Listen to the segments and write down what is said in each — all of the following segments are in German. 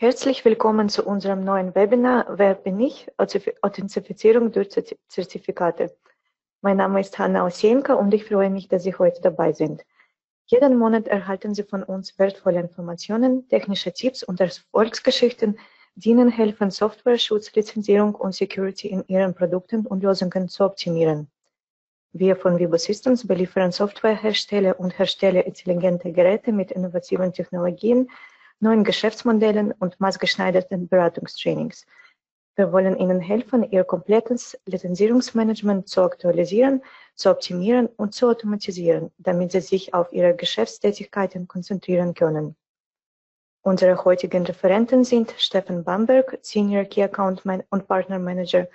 Herzlich willkommen zu unserem neuen Webinar Wer bin ich? Authentifizierung durch Zertifikate. Mein Name ist Hanna Osienka und ich freue mich, dass Sie heute dabei sind. Jeden Monat erhalten Sie von uns wertvolle Informationen, technische Tipps und Erfolgsgeschichten, die Ihnen helfen, Software-Schutz, Lizenzierung und Security in Ihren Produkten und Lösungen zu optimieren. Wir von Vibo Systems beliefern Softwarehersteller und Hersteller intelligente Geräte mit innovativen Technologien, neuen Geschäftsmodellen und maßgeschneiderten Beratungstrainings. Wir wollen Ihnen helfen, Ihr komplettes Lizenzierungsmanagement zu aktualisieren, zu optimieren und zu automatisieren, damit Sie sich auf Ihre Geschäftstätigkeiten konzentrieren können. Unsere heutigen Referenten sind Stefan Bamberg, Senior Key Account Man und Partner Manager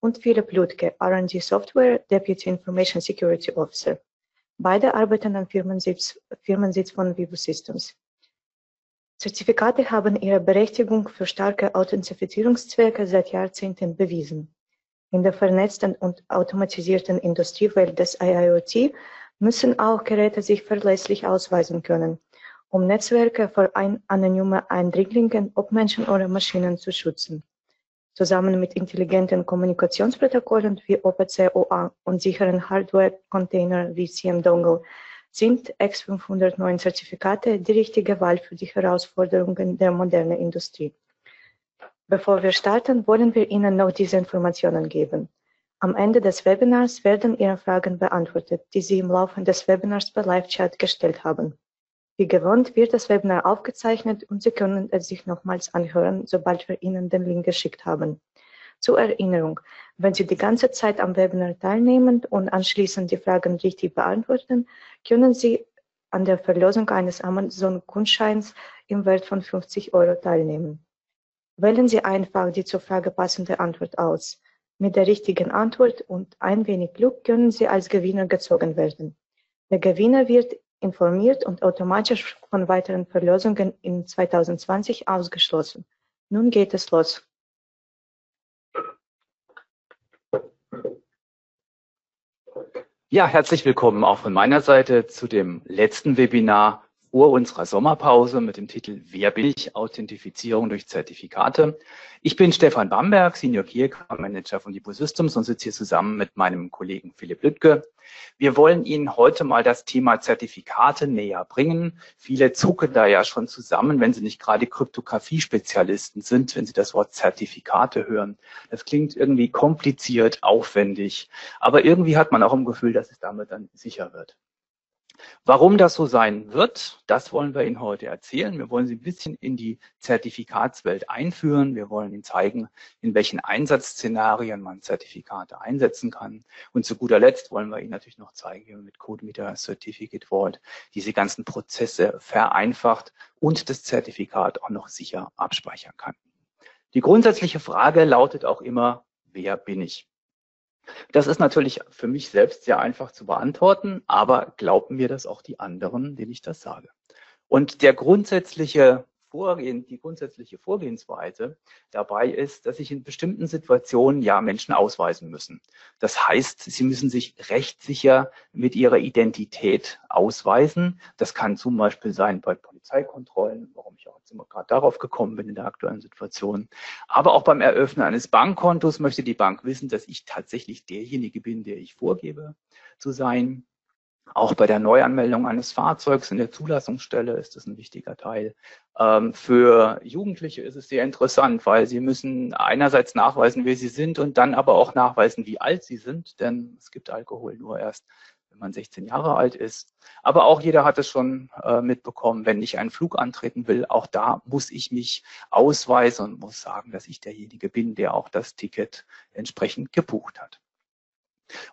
und Philipp Ludke, R&D Software Deputy Information Security Officer. Beide arbeiten am Firmensitz, Firmensitz von Vivo Systems. Zertifikate haben ihre Berechtigung für starke Authentifizierungszwecke seit Jahrzehnten bewiesen. In der vernetzten und automatisierten Industriewelt des IIoT müssen auch Geräte sich verlässlich ausweisen können, um Netzwerke vor ein anonyme Eindringlingen, ob Menschen oder Maschinen, zu schützen. Zusammen mit intelligenten Kommunikationsprotokollen wie OPC-OA und sicheren Hardware-Container wie CM-Dongle sind X509-Zertifikate die richtige Wahl für die Herausforderungen der modernen Industrie. Bevor wir starten, wollen wir Ihnen noch diese Informationen geben. Am Ende des Webinars werden Ihre Fragen beantwortet, die Sie im Laufe des Webinars per Live-Chat gestellt haben. Wie gewohnt wird das Webinar aufgezeichnet und Sie können es sich nochmals anhören, sobald wir Ihnen den Link geschickt haben. Zur Erinnerung, wenn Sie die ganze Zeit am Webinar teilnehmen und anschließend die Fragen richtig beantworten, können Sie an der Verlosung eines Amazon-Gutscheins im Wert von 50 Euro teilnehmen. Wählen Sie einfach die zur Frage passende Antwort aus. Mit der richtigen Antwort und ein wenig Glück können Sie als Gewinner gezogen werden. Der Gewinner wird informiert und automatisch von weiteren Verlosungen in 2020 ausgeschlossen. Nun geht es los. Ja, herzlich willkommen auch von meiner Seite zu dem letzten Webinar vor unserer Sommerpause mit dem Titel Wer bin ich? Authentifizierung durch Zertifikate. Ich bin Stefan Bamberg, Senior Key Manager von Lipo Systems und sitze hier zusammen mit meinem Kollegen Philipp Lüttke. Wir wollen Ihnen heute mal das Thema Zertifikate näher bringen. Viele zucken da ja schon zusammen, wenn sie nicht gerade Kryptographie-Spezialisten sind, wenn sie das Wort Zertifikate hören. Das klingt irgendwie kompliziert, aufwendig, aber irgendwie hat man auch im Gefühl, dass es damit dann sicher wird. Warum das so sein wird, das wollen wir Ihnen heute erzählen. Wir wollen Sie ein bisschen in die Zertifikatswelt einführen. Wir wollen Ihnen zeigen, in welchen Einsatzszenarien man Zertifikate einsetzen kann. Und zu guter Letzt wollen wir Ihnen natürlich noch zeigen, wie man mit CodeMeter Certificate Vault diese ganzen Prozesse vereinfacht und das Zertifikat auch noch sicher abspeichern kann. Die grundsätzliche Frage lautet auch immer, wer bin ich? Das ist natürlich für mich selbst sehr einfach zu beantworten, aber glauben mir das auch die anderen, denen ich das sage. Und der grundsätzliche Vorgehen, die grundsätzliche Vorgehensweise dabei ist, dass sich in bestimmten Situationen ja Menschen ausweisen müssen. Das heißt, sie müssen sich rechtssicher mit ihrer Identität ausweisen. Das kann zum Beispiel sein bei Polizeikontrollen, warum ich auch jetzt immer gerade darauf gekommen bin in der aktuellen Situation. Aber auch beim Eröffnen eines Bankkontos möchte die Bank wissen, dass ich tatsächlich derjenige bin, der ich vorgebe zu sein. Auch bei der Neuanmeldung eines Fahrzeugs in der Zulassungsstelle ist das ein wichtiger Teil. Ähm, für Jugendliche ist es sehr interessant, weil sie müssen einerseits nachweisen, wer sie sind und dann aber auch nachweisen, wie alt sie sind, denn es gibt Alkohol nur erst, wenn man 16 Jahre alt ist. Aber auch jeder hat es schon äh, mitbekommen, wenn ich einen Flug antreten will, auch da muss ich mich ausweisen und muss sagen, dass ich derjenige bin, der auch das Ticket entsprechend gebucht hat.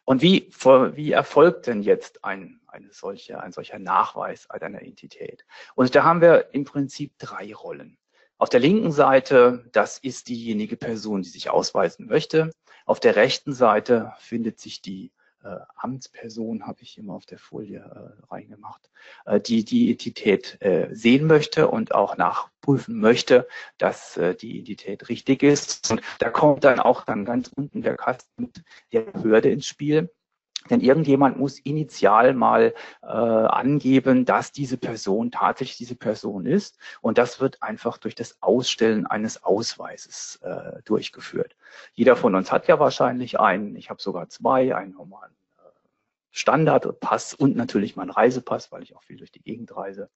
Und wie, wie erfolgt denn jetzt ein, eine solche, ein solcher Nachweis einer Entität? Und da haben wir im Prinzip drei Rollen. Auf der linken Seite, das ist diejenige Person, die sich ausweisen möchte. Auf der rechten Seite findet sich die äh, Amtsperson, habe ich immer auf der Folie äh, reingemacht, äh, die die Identität äh, sehen möchte und auch nachprüfen möchte, dass äh, die Identität richtig ist. Und da kommt dann auch dann ganz unten der Kasten der Behörde ins Spiel. Denn irgendjemand muss initial mal äh, angeben, dass diese Person tatsächlich diese Person ist. Und das wird einfach durch das Ausstellen eines Ausweises äh, durchgeführt. Jeder von uns hat ja wahrscheinlich einen. Ich habe sogar zwei, einen normalen äh, Standardpass und natürlich meinen Reisepass, weil ich auch viel durch die Gegend reise.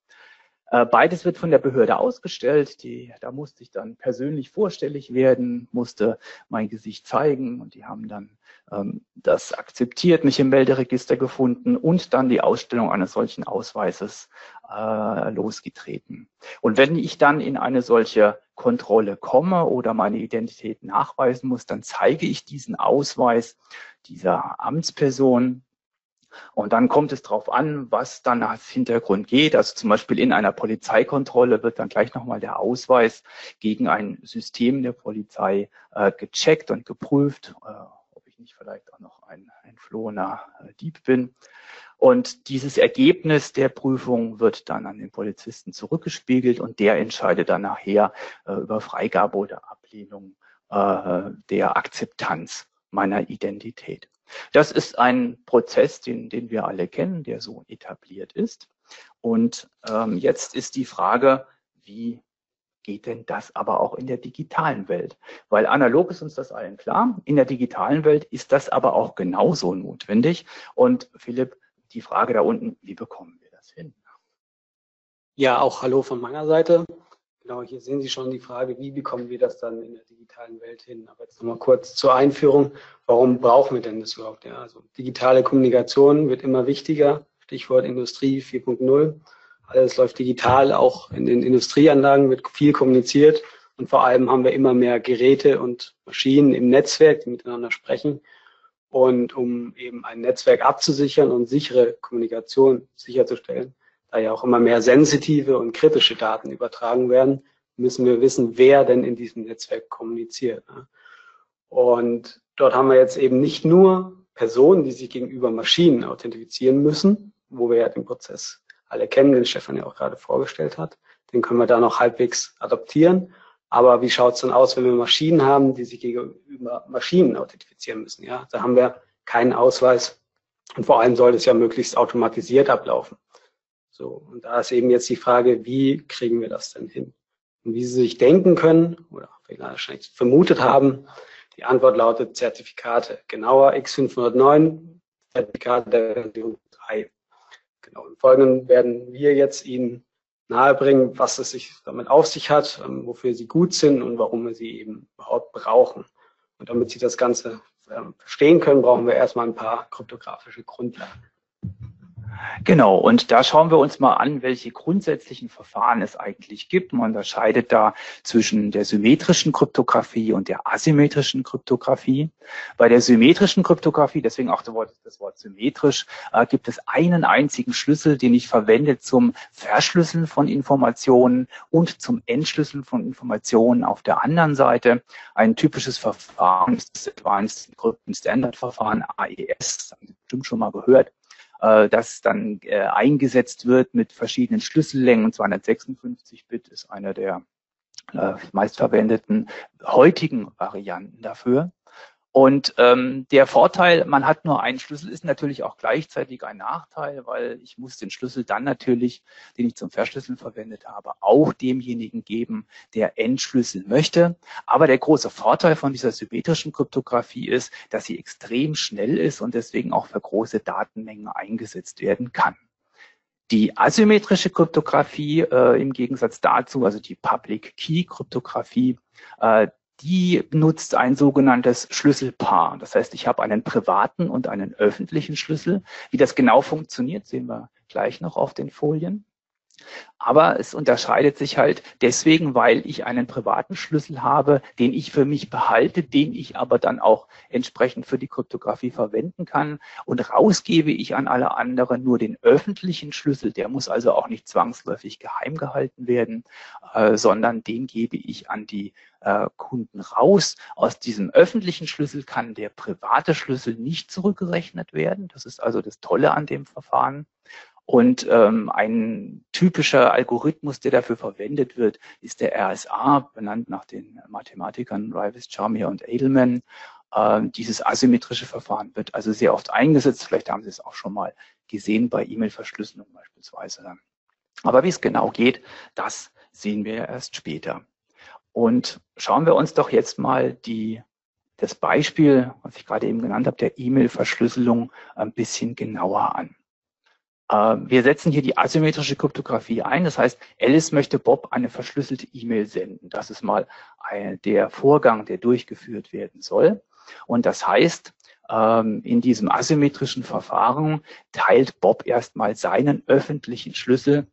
Äh, beides wird von der Behörde ausgestellt. Die, da musste ich dann persönlich vorstellig werden, musste mein Gesicht zeigen und die haben dann ähm, das akzeptiert, mich im Melderegister gefunden und dann die Ausstellung eines solchen Ausweises äh, losgetreten. Und wenn ich dann in eine solche Kontrolle komme oder meine Identität nachweisen muss, dann zeige ich diesen Ausweis dieser Amtsperson und dann kommt es darauf an, was dann als Hintergrund geht. Also zum Beispiel in einer Polizeikontrolle wird dann gleich nochmal der Ausweis gegen ein System der Polizei äh, gecheckt und geprüft, äh, ob ich nicht vielleicht auch noch ein entflohener äh, Dieb bin. Und dieses Ergebnis der Prüfung wird dann an den Polizisten zurückgespiegelt und der entscheidet dann nachher äh, über Freigabe oder Ablehnung äh, der Akzeptanz meiner Identität. Das ist ein Prozess, den, den wir alle kennen, der so etabliert ist. Und ähm, jetzt ist die Frage, wie geht denn das aber auch in der digitalen Welt? Weil analog ist uns das allen klar. In der digitalen Welt ist das aber auch genauso notwendig. Und Philipp, die Frage da unten, wie bekommen wir das hin? Ja, auch Hallo von meiner Seite. Genau, hier sehen Sie schon die Frage, wie bekommen wir das dann in der digitalen Welt hin? Aber jetzt nochmal kurz zur Einführung. Warum brauchen wir denn das überhaupt? Ja, also digitale Kommunikation wird immer wichtiger. Stichwort Industrie 4.0. Alles läuft digital. Auch in den Industrieanlagen wird viel kommuniziert. Und vor allem haben wir immer mehr Geräte und Maschinen im Netzwerk, die miteinander sprechen. Und um eben ein Netzwerk abzusichern und sichere Kommunikation sicherzustellen, da ja auch immer mehr sensitive und kritische Daten übertragen werden, müssen wir wissen, wer denn in diesem Netzwerk kommuniziert. Ne? Und dort haben wir jetzt eben nicht nur Personen, die sich gegenüber Maschinen authentifizieren müssen, wo wir ja den Prozess alle kennen, den Stefan ja auch gerade vorgestellt hat. Den können wir da noch halbwegs adaptieren. Aber wie schaut es dann aus, wenn wir Maschinen haben, die sich gegenüber Maschinen authentifizieren müssen? Ja, da haben wir keinen Ausweis. Und vor allem soll es ja möglichst automatisiert ablaufen. So, und da ist eben jetzt die Frage, wie kriegen wir das denn hin? Und wie Sie sich denken können oder wahrscheinlich vermutet haben, die Antwort lautet Zertifikate. Genauer X509, Zertifikate der Version 3. Genau. Im Folgenden werden wir jetzt Ihnen nahebringen, was es sich damit auf sich hat, ähm, wofür sie gut sind und warum wir sie eben überhaupt brauchen. Und damit Sie das Ganze ähm, verstehen können, brauchen wir erstmal ein paar kryptografische Grundlagen. Genau, und da schauen wir uns mal an, welche grundsätzlichen Verfahren es eigentlich gibt. Man unterscheidet da zwischen der symmetrischen Kryptographie und der asymmetrischen Kryptographie. Bei der symmetrischen Kryptographie, deswegen auch das Wort, das Wort symmetrisch, äh, gibt es einen einzigen Schlüssel, den ich verwende zum Verschlüsseln von Informationen und zum Entschlüsseln von Informationen auf der anderen Seite. Ein typisches Verfahren ist das Advanced Encryption Standard Verfahren, AES, das haben Sie bestimmt schon mal gehört äh, das dann äh, eingesetzt wird mit verschiedenen Schlüssellängen. 256-Bit ist einer der äh, meistverwendeten heutigen Varianten dafür. Und ähm, der Vorteil, man hat nur einen Schlüssel, ist natürlich auch gleichzeitig ein Nachteil, weil ich muss den Schlüssel dann natürlich, den ich zum Verschlüsseln verwendet habe, auch demjenigen geben, der entschlüsseln möchte. Aber der große Vorteil von dieser symmetrischen Kryptographie ist, dass sie extrem schnell ist und deswegen auch für große Datenmengen eingesetzt werden kann. Die asymmetrische Kryptographie äh, im Gegensatz dazu, also die Public Key Kryptographie, äh, die nutzt ein sogenanntes Schlüsselpaar. Das heißt, ich habe einen privaten und einen öffentlichen Schlüssel. Wie das genau funktioniert, sehen wir gleich noch auf den Folien. Aber es unterscheidet sich halt deswegen, weil ich einen privaten Schlüssel habe, den ich für mich behalte, den ich aber dann auch entsprechend für die Kryptographie verwenden kann. Und rausgebe ich an alle anderen nur den öffentlichen Schlüssel. Der muss also auch nicht zwangsläufig geheim gehalten werden, äh, sondern den gebe ich an die äh, Kunden raus. Aus diesem öffentlichen Schlüssel kann der private Schlüssel nicht zurückgerechnet werden. Das ist also das Tolle an dem Verfahren. Und ähm, ein typischer Algorithmus, der dafür verwendet wird, ist der RSA, benannt nach den Mathematikern Rives, Charmier und Edelman. äh, dieses asymmetrische Verfahren wird also sehr oft eingesetzt. Vielleicht haben Sie es auch schon mal gesehen bei E-Mail-Verschlüsselung beispielsweise. Aber wie es genau geht, das sehen wir erst später. Und schauen wir uns doch jetzt mal die, das Beispiel, was ich gerade eben genannt habe, der E-Mail-Verschlüsselung ein bisschen genauer an. Äh, wir setzen hier die asymmetrische Kryptographie ein. Das heißt, Alice möchte Bob eine verschlüsselte E-Mail senden. Das ist mal der Vorgang, der durchgeführt werden soll. Und das heißt, ähm, in diesem asymmetrischen Verfahren teilt Bob erstmal seinen öffentlichen Schlüssel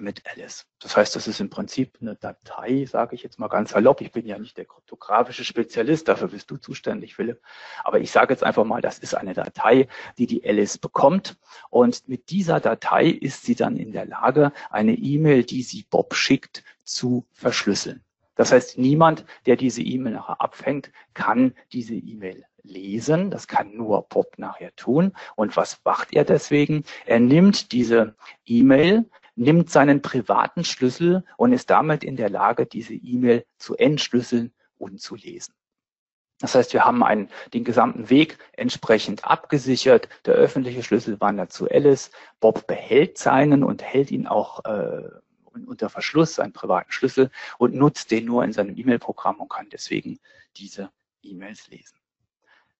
mit Alice. Das heißt, das ist im Prinzip eine Datei, sage ich jetzt mal ganz salopp. Ich bin ja nicht der kryptografische Spezialist, dafür bist du zuständig, Philipp. Aber ich sage jetzt einfach mal, das ist eine Datei, die die Alice bekommt. Und mit dieser Datei ist sie dann in der Lage, eine E-Mail, die sie Bob schickt, zu verschlüsseln. Das heißt, niemand, der diese E-Mail nachher abfängt, kann diese E-Mail lesen. Das kann nur Bob nachher tun. Und was macht er deswegen? Er nimmt diese E-Mail, nimmt seinen privaten Schlüssel und ist damit in der Lage, diese E-Mail zu entschlüsseln und zu lesen. Das heißt, wir haben einen, den gesamten Weg entsprechend abgesichert. Der öffentliche Schlüssel wandert zu Alice. Bob behält seinen und hält ihn auch äh, unter Verschluss, seinen privaten Schlüssel und nutzt den nur in seinem E-Mail-Programm und kann deswegen diese E-Mails lesen.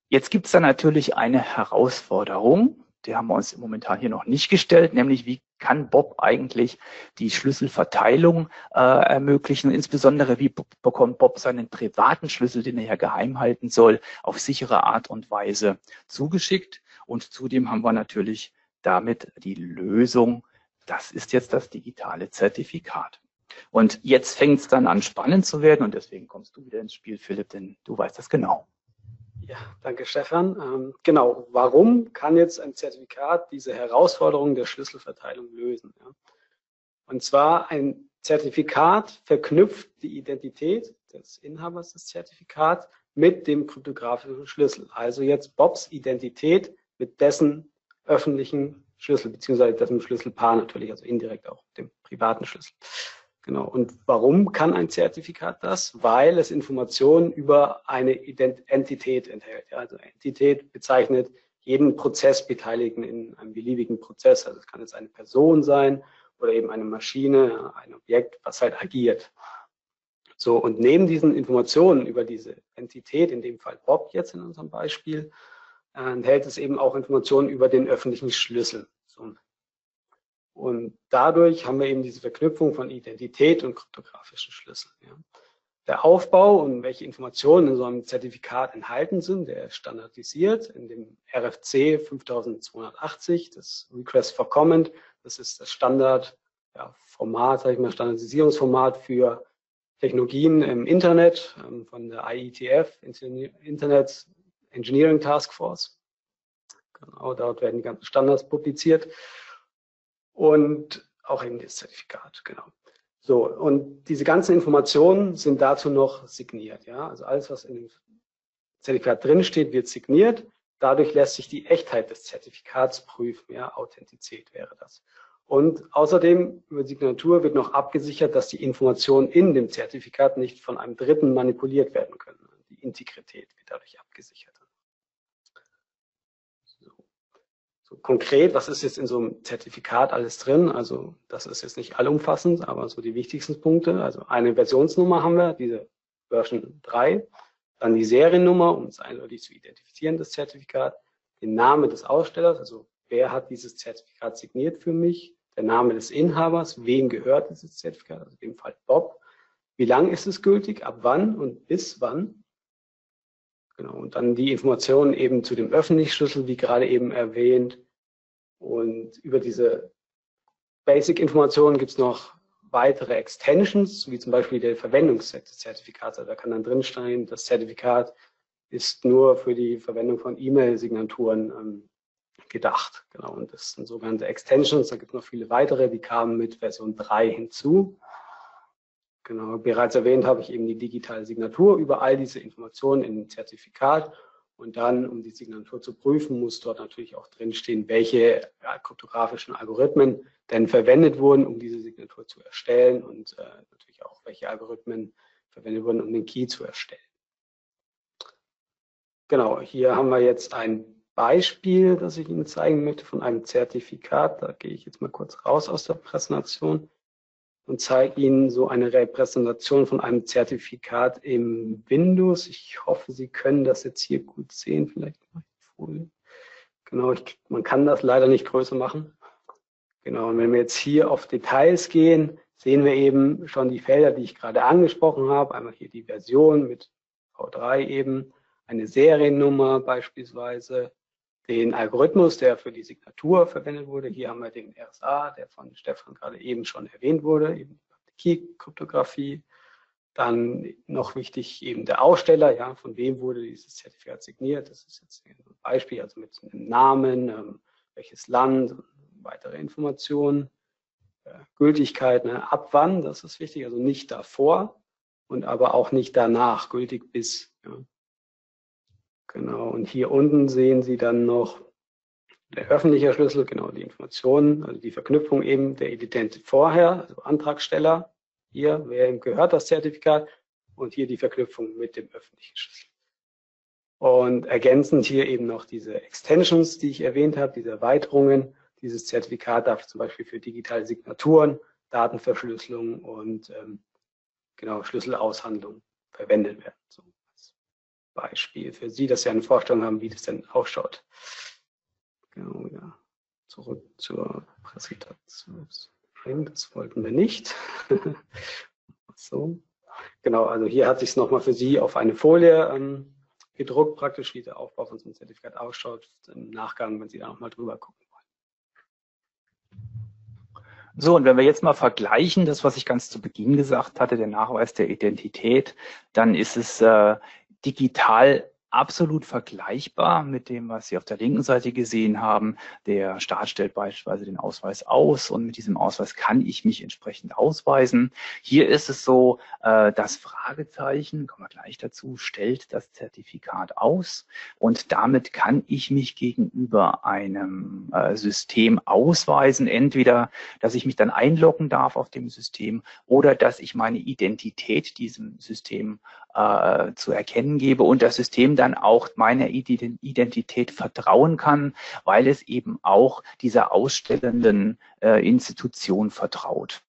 Jetzt gibt es da natürlich eine Herausforderung die haben wir uns momentan hier noch nicht gestellt, nämlich wie kann Bob eigentlich die Schlüsselverteilung äh, ermöglichen, insbesondere wie bekommt Bob seinen privaten Schlüssel, den er ja geheim halten soll, auf sichere Art und Weise zugeschickt. Und zudem haben wir natürlich damit die Lösung, das ist jetzt das digitale Zertifikat. Und jetzt fängt es dann an spannend zu werden und deswegen kommst du wieder ins Spiel, Philipp, denn du weißt das genau. Ja, danke Stefan. Ähm, genau, warum kann jetzt ein Zertifikat diese Herausforderung der Schlüsselverteilung lösen? Ja? Und zwar ein Zertifikat verknüpft die Identität des Inhabers des Zertifikats mit dem kryptografischen Schlüssel. Also jetzt Bobs Identität mit dessen öffentlichen Schlüssel, beziehungsweise dessen Schlüsselpaar natürlich, also indirekt auch dem privaten Schlüssel. Genau. Und warum kann ein Zertifikat das? Weil es Informationen über eine Entität enthält. Ja, also Entität bezeichnet jeden Prozessbeteiligten in einem beliebigen Prozess. Also es kann jetzt eine Person sein oder eben eine Maschine, ein Objekt, was halt agiert. So, und neben diesen Informationen über diese Entität, in dem Fall Bob jetzt in unserem Beispiel, äh, enthält es eben auch Informationen über den öffentlichen Schlüssel. So, und dadurch haben wir eben diese Verknüpfung von Identität und kryptografischen Schlüsseln. Ja. Der Aufbau und welche Informationen in so einem Zertifikat enthalten sind, der ist standardisiert in dem RFC 5280, das Request for Comment. Das ist das Standardformat, ja, sage ich mal, Standardisierungsformat für Technologien im Internet ähm, von der IETF, Internet Engineering Task Force. Genau, dort werden die ganzen Standards publiziert und auch eben das Zertifikat, genau. So, und diese ganzen Informationen sind dazu noch signiert. Ja? Also alles, was in dem Zertifikat drinsteht, wird signiert. Dadurch lässt sich die Echtheit des Zertifikats prüfen. Ja? Authentizität wäre das. Und außerdem über Signatur wird noch abgesichert, dass die Informationen in dem Zertifikat nicht von einem Dritten manipuliert werden können. Die Integrität wird dadurch abgesichert. So konkret, was ist jetzt in so einem Zertifikat alles drin? Also das ist jetzt nicht allumfassend, aber so die wichtigsten Punkte. Also eine Versionsnummer haben wir, diese Version 3. Dann die Seriennummer, um es eindeutig zu identifizieren, das Zertifikat. Den Namen des Ausstellers, also wer hat dieses Zertifikat signiert für mich? Der Name des Inhabers, wem gehört dieses Zertifikat? Also in dem Fall Bob. Wie lang ist es gültig? Ab wann und bis wann? Genau, und dann die Informationen eben zu dem öffentlichen Schlüssel, wie gerade eben erwähnt. Und über diese Basic-Informationen gibt es noch weitere Extensions, wie zum Beispiel der Verwendungszweck des Zertifikats. Also da kann dann drinstehen, das Zertifikat ist nur für die Verwendung von E-Mail-Signaturen ähm, gedacht. Genau, und das sind sogenannte Extensions. Da gibt es noch viele weitere, die kamen mit Version 3 hinzu. Genau, bereits erwähnt habe ich eben die digitale Signatur über all diese Informationen im Zertifikat. Und dann, um die Signatur zu prüfen, muss dort natürlich auch drinstehen, welche kryptografischen Algorithmen denn verwendet wurden, um diese Signatur zu erstellen und äh, natürlich auch, welche Algorithmen verwendet wurden, um den Key zu erstellen. genau, hier haben wir jetzt ein Beispiel, das ich Ihnen zeigen möchte von einem Zertifikat. Da gehe ich jetzt mal kurz raus aus der Präsentation und zeige Ihnen so eine Repräsentation von einem Zertifikat im Windows. Ich hoffe, Sie können das jetzt hier gut sehen. Vielleicht mache ich Folie. Genau, ich, man kann das leider nicht größer machen. Genau, und wenn wir jetzt hier auf Details gehen, sehen wir eben schon die Felder, die ich gerade angesprochen habe. Einmal hier die Version mit V3 eben, eine Seriennummer beispielsweise, den Algorithmus, der für die Signatur verwendet wurde. Hier haben wir den RSA, der von Stefan gerade eben schon erwähnt wurde, eben die Key-Kryptographie. Dann noch wichtig eben der Aussteller, ja, von wem wurde dieses Zertifikat signiert. Das ist jetzt ein Beispiel, also mit einem Namen, ähm, welches Land, weitere Informationen. Äh, Gültigkeit, ne, ab wann, das ist wichtig, also nicht davor und aber auch nicht danach, gültig bis. Ja. Genau, und hier unten sehen Sie dann noch der öffentliche Schlüssel, genau die Informationen, also die Verknüpfung eben der Identität vorher, also Antragsteller, hier, wer ihm gehört das Zertifikat und hier die Verknüpfung mit dem öffentlichen Schlüssel. Und ergänzend hier eben noch diese Extensions, die ich erwähnt habe, diese Erweiterungen. Dieses Zertifikat darf zum Beispiel für digitale Signaturen, Datenverschlüsselung und ähm, genau Schlüsselaushandlung verwendet werden. So. Beispiel für Sie, dass Sie eine Vorstellung haben, wie das denn ausschaut. Genau, ja. Zurück zur Präsentation. Das wollten wir nicht. so. Genau, also hier hat sich es nochmal für Sie auf eine Folie ähm, gedruckt, praktisch, wie der Aufbau von so einem Zertifikat ausschaut, im Nachgang, wenn Sie da nochmal drüber gucken wollen. So, und wenn wir jetzt mal vergleichen, das, was ich ganz zu Beginn gesagt hatte, der Nachweis der Identität, dann ist es äh, digital absolut vergleichbar mit dem, was Sie auf der linken Seite gesehen haben. Der Staat stellt beispielsweise den Ausweis aus und mit diesem Ausweis kann ich mich entsprechend ausweisen. Hier ist es so, äh, das Fragezeichen, kommen wir gleich dazu, stellt das Zertifikat aus und damit kann ich mich gegenüber einem äh, System ausweisen. Entweder, dass ich mich dann einloggen darf auf dem System oder dass ich meine Identität diesem System äh, zu erkennen gebe und das System dann auch meiner Identität vertrauen kann, weil es eben auch dieser ausstellenden äh, Institution vertraut.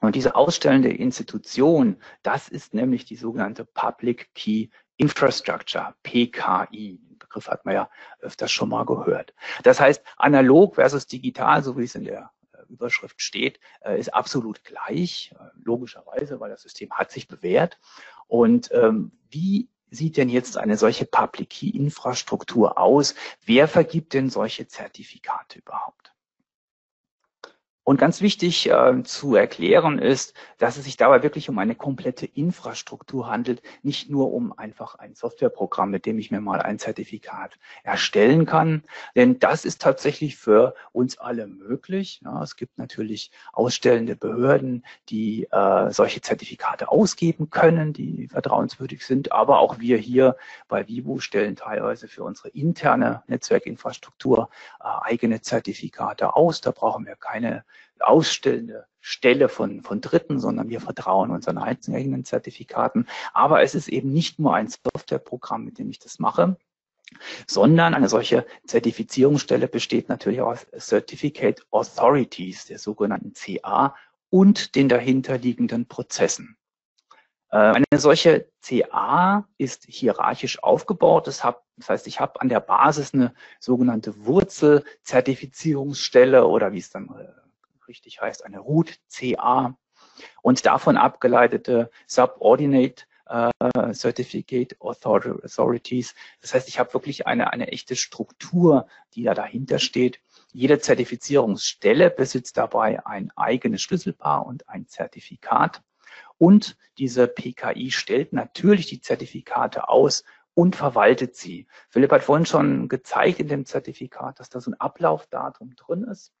Und diese ausstellende Institution, das ist nämlich die sogenannte Public Key Infrastructure, PKI. Den Begriff hat man ja öfters schon mal gehört. Das heißt, analog versus digital, so wie es in der äh, Überschrift steht, äh, ist absolut gleich, äh, logischerweise, weil das System hat sich bewährt. Und ähm, wie sieht denn jetzt eine solche Public Key Infrastruktur aus? Wer vergibt denn solche Zertifikate überhaupt? Und ganz wichtig äh, zu erklären ist, dass es sich dabei wirklich um eine komplette Infrastruktur handelt, nicht nur um einfach ein Softwareprogramm, mit dem ich mir mal ein Zertifikat erstellen kann. Denn das ist tatsächlich für uns alle möglich. Ja, es gibt natürlich ausstellende Behörden, die äh, solche Zertifikate ausgeben können, die vertrauenswürdig sind. Aber auch wir hier bei Vivo stellen teilweise für unsere interne Netzwerkinfrastruktur äh, eigene Zertifikate aus. Da brauchen wir keine ausstellende Stelle von, von Dritten, sondern wir vertrauen unseren eigenen Zertifikaten. Aber es ist eben nicht nur ein Softwareprogramm, mit dem ich das mache, sondern eine solche Zertifizierungsstelle besteht natürlich aus Certificate Authorities, der sogenannten CA, und den dahinterliegenden Prozessen. Äh, eine solche CA ist hierarchisch aufgebaut. Das, heißt, ich habe an der Basis eine sogenannte Wurzelzertifizierungsstelle oder wie es dann äh, richtig heißt, eine Root CA und davon abgeleitete Subordinate äh, Certificate Authorities. Das heißt, ich habe wirklich eine, eine echte Struktur, die da dahinter steht. Jede Zertifizierungsstelle besitzt dabei ein eigenes Schlüsselpaar und ein Zertifikat. Und diese PKI stellt natürlich die Zertifikate aus und verwaltet sie. Philipp hat vorhin schon gezeigt in dem Zertifikat, dass da so ein Ablaufdatum drin ist.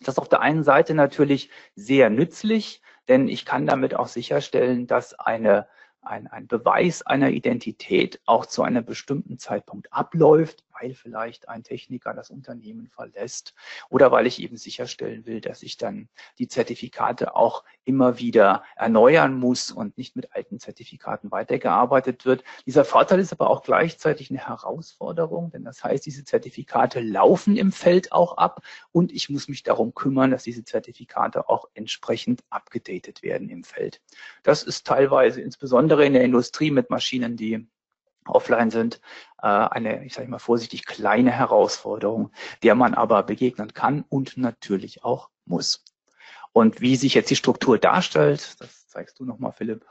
Das ist auf der einen Seite natürlich sehr nützlich, denn ich kann damit auch sicherstellen, dass eine, ein, ein Beweis einer Identität auch zu einem bestimmten Zeitpunkt abläuft, weil vielleicht ein Techniker das Unternehmen verlässt oder weil ich eben sicherstellen will, dass ich dann die Zertifikate auch immer wieder erneuern muss und nicht mit alten Zertifikaten weitergearbeitet wird. Dieser Vorteil ist aber auch gleichzeitig eine Herausforderung, denn das heißt, diese Zertifikate laufen im Feld auch ab und ich muss mich darum kümmern, dass diese Zertifikate auch entsprechend abgedatet werden im Feld. Das ist teilweise insbesondere in der Industrie mit Maschinen, die offline sind, äh, eine, ich sage mal vorsichtig, kleine Herausforderung, der man aber begegnen kann und natürlich auch muss. Und wie sich jetzt die Struktur darstellt, das zeigst du nochmal, Philipp.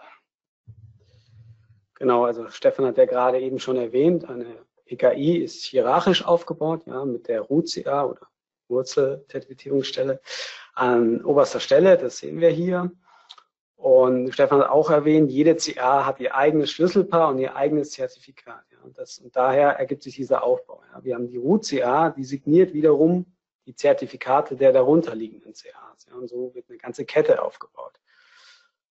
Genau, also Stefan hat ja gerade eben schon erwähnt, eine EKI ist hierarchisch aufgebaut, ja, mit der RUCA oder Wurzelzertifizierungsstelle an oberster Stelle, das sehen wir hier. Und Stefan hat auch erwähnt, jede CA hat ihr eigenes Schlüsselpaar und ihr eigenes Zertifikat. Ja. Und, das, und daher ergibt sich dieser Aufbau. Ja. Wir haben die Root-CA, die signiert wiederum die Zertifikate der darunterliegenden CAs. Ja. Und so wird eine ganze Kette aufgebaut.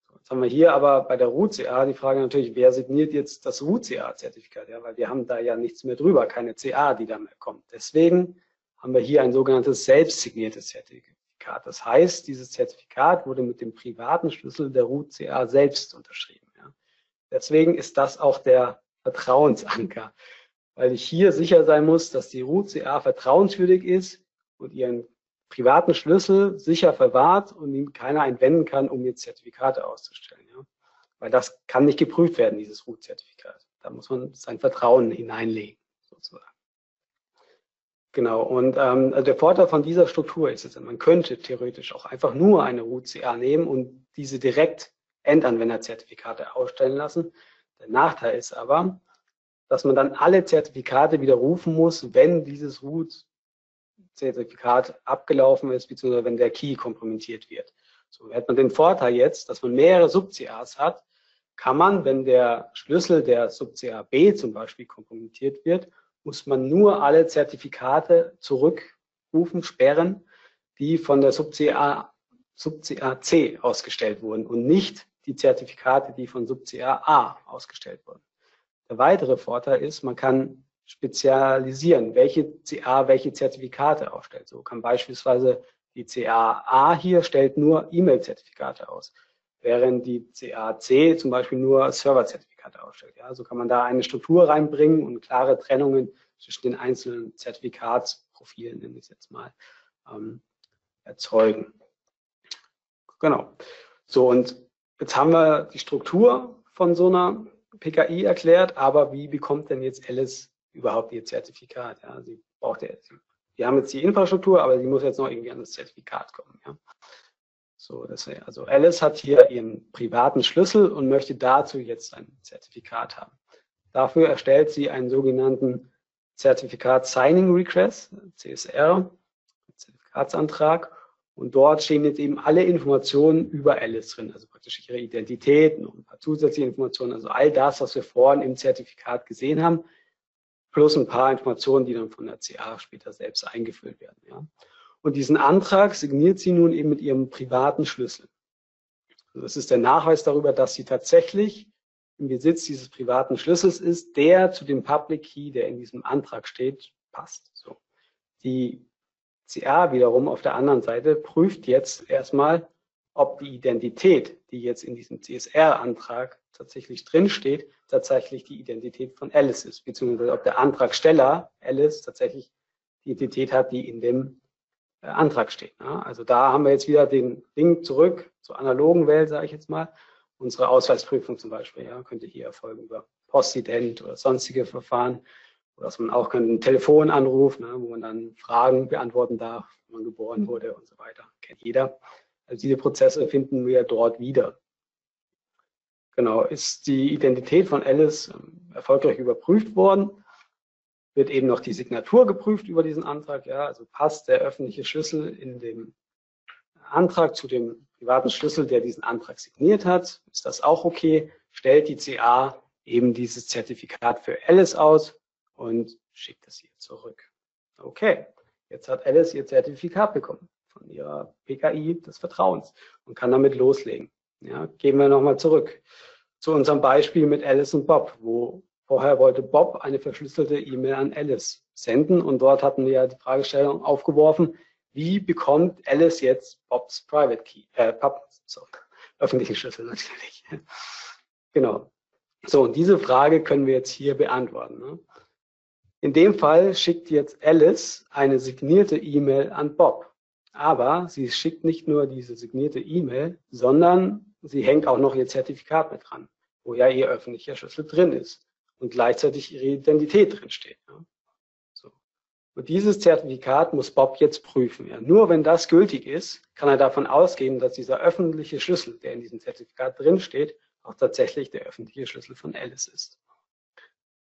So, jetzt haben wir hier aber bei der Root-CA die Frage natürlich, wer signiert jetzt das Root-CA-Zertifikat? Ja, weil wir haben da ja nichts mehr drüber, keine CA, die da mehr kommt. Deswegen haben wir hier ein sogenanntes selbstsigniertes Zertifikat. Zertifikat. Das heißt, dieses Zertifikat wurde mit dem privaten Schlüssel der Root CA selbst unterschrieben. Ja. Deswegen ist das auch der Vertrauensanker, weil ich hier sicher sein muss, dass die Root CA vertrauenswürdig ist und ihren privaten Schlüssel sicher verwahrt und ihn keiner entwenden kann, um jetzt Zertifikate auszustellen. Ja. Weil das kann nicht geprüft werden, dieses Root-Zertifikat. Da muss man sein Vertrauen hineinlegen, sozusagen. Genau, und ähm, also der Vorteil von dieser Struktur ist man könnte theoretisch auch einfach nur eine UCA nehmen und diese direkt Endanwenderzertifikate ausstellen lassen. Der Nachteil ist aber, dass man dann alle Zertifikate widerrufen muss, wenn dieses Root-Zertifikat abgelaufen ist, beziehungsweise wenn der Key kompromittiert wird. So hat man den Vorteil jetzt, dass man mehrere Sub-CAs hat, kann man, wenn der Schlüssel der Sub-CA B zum Beispiel kompromittiert wird, muss man nur alle Zertifikate zurückrufen, sperren, die von der Sub-CA Sub-CAC ausgestellt wurden und nicht die Zertifikate, die von Sub-CAA ausgestellt wurden. Der weitere Vorteil ist, man kann spezialisieren, welche CA welche Zertifikate ausstellt. So kann beispielsweise die CAA hier stellt nur E-Mail-Zertifikate aus, während die CAC zum Beispiel nur Server-Zertifikate Zertifikate ausstellt. Ja, so kann man da eine Struktur reinbringen und klare Trennungen zwischen den einzelnen Zertifikatsprofilen, nenne ich es jetzt mal, ähm, erzeugen. Genau. So, und jetzt haben wir die Struktur von so einer PKI erklärt, aber wie bekommt denn jetzt Alice überhaupt ihr Zertifikat? Ja, sie braucht ja, wir haben jetzt die Infrastruktur, aber sie muss jetzt noch irgendwie an das Zertifikat kommen. Ja. So, das, also Alice hat hier ihren privaten Schlüssel und möchte dazu jetzt ein Zertifikat haben. Dafür erstellt sie einen sogenannten Zertifikat Signing Request, CSR, Zertifikatsantrag. Und dort stehen jetzt eben alle Informationen über Alice drin, also praktisch ihre Identität und ein paar zusätzliche Informationen, also all das, was wir vorhin im Zertifikat gesehen haben, plus ein paar Informationen, die dann von der CA später selbst eingefüllt werden. Ja. Und diesen Antrag signiert sie nun eben mit ihrem privaten Schlüssel. Also das ist der Nachweis darüber, dass sie tatsächlich im Besitz dieses privaten Schlüssels ist, der zu dem Public Key, der in diesem Antrag steht, passt. So. Die CA wiederum auf der anderen Seite prüft jetzt erstmal, ob die Identität, die jetzt in diesem CSR-Antrag tatsächlich drinsteht, tatsächlich die Identität von Alice ist, beziehungsweise ob der Antragsteller Alice tatsächlich die Identität hat, die in dem Antrag steht. Ne? Also da haben wir jetzt wieder den Link zurück zur analogen Welt, sage ich jetzt mal. Unsere Ausweisprüfung zum Beispiel ja, könnte hier erfolgen über Postident oder sonstige Verfahren. Oder dass man auch einen Telefonanruf, ne, wo man dann Fragen beantworten darf, wenn man geboren wurde und so weiter. Kennt jeder. Also diese Prozesse finden wir dort wieder. Genau, ist die Identität von Alice ähm, erfolgreich überprüft worden wird eben noch die Signatur geprüft über diesen Antrag. Ja, also passt der öffentliche Schlüssel in dem Antrag zu dem privaten Schlüssel, der diesen Antrag signiert hat. Ist das auch okay? Stellt die CA eben dieses Zertifikat für Alice aus und schickt es ihr zurück. Okay, jetzt hat Alice ihr Zertifikat bekommen von ihrer PKI des Vertrauens und kann damit loslegen. Ja, gehen wir nochmal zurück zu unserem Beispiel mit Alice und Bob, wo Vorher wollte Bob eine verschlüsselte E-Mail an Alice senden und dort hatten wir ja die Fragestellung aufgeworfen, wie bekommt Alice jetzt Bobs Private Key, äh, Pub, sorry, öffentlichen Schlüssel natürlich. genau. So, und diese Frage können wir jetzt hier beantworten. Ne? In dem Fall schickt jetzt Alice eine signierte E-Mail an Bob. Aber sie schickt nicht nur diese signierte E-Mail, sondern sie hängt auch noch ihr Zertifikat mit dran, wo ja ihr öffentlicher Schlüssel drin ist und gleichzeitig ihre Identität drin steht. Ja. So. Und dieses Zertifikat muss Bob jetzt prüfen. Ja. Nur wenn das gültig ist, kann er davon ausgehen, dass dieser öffentliche Schlüssel, der in diesem Zertifikat drin steht, auch tatsächlich der öffentliche Schlüssel von Alice ist.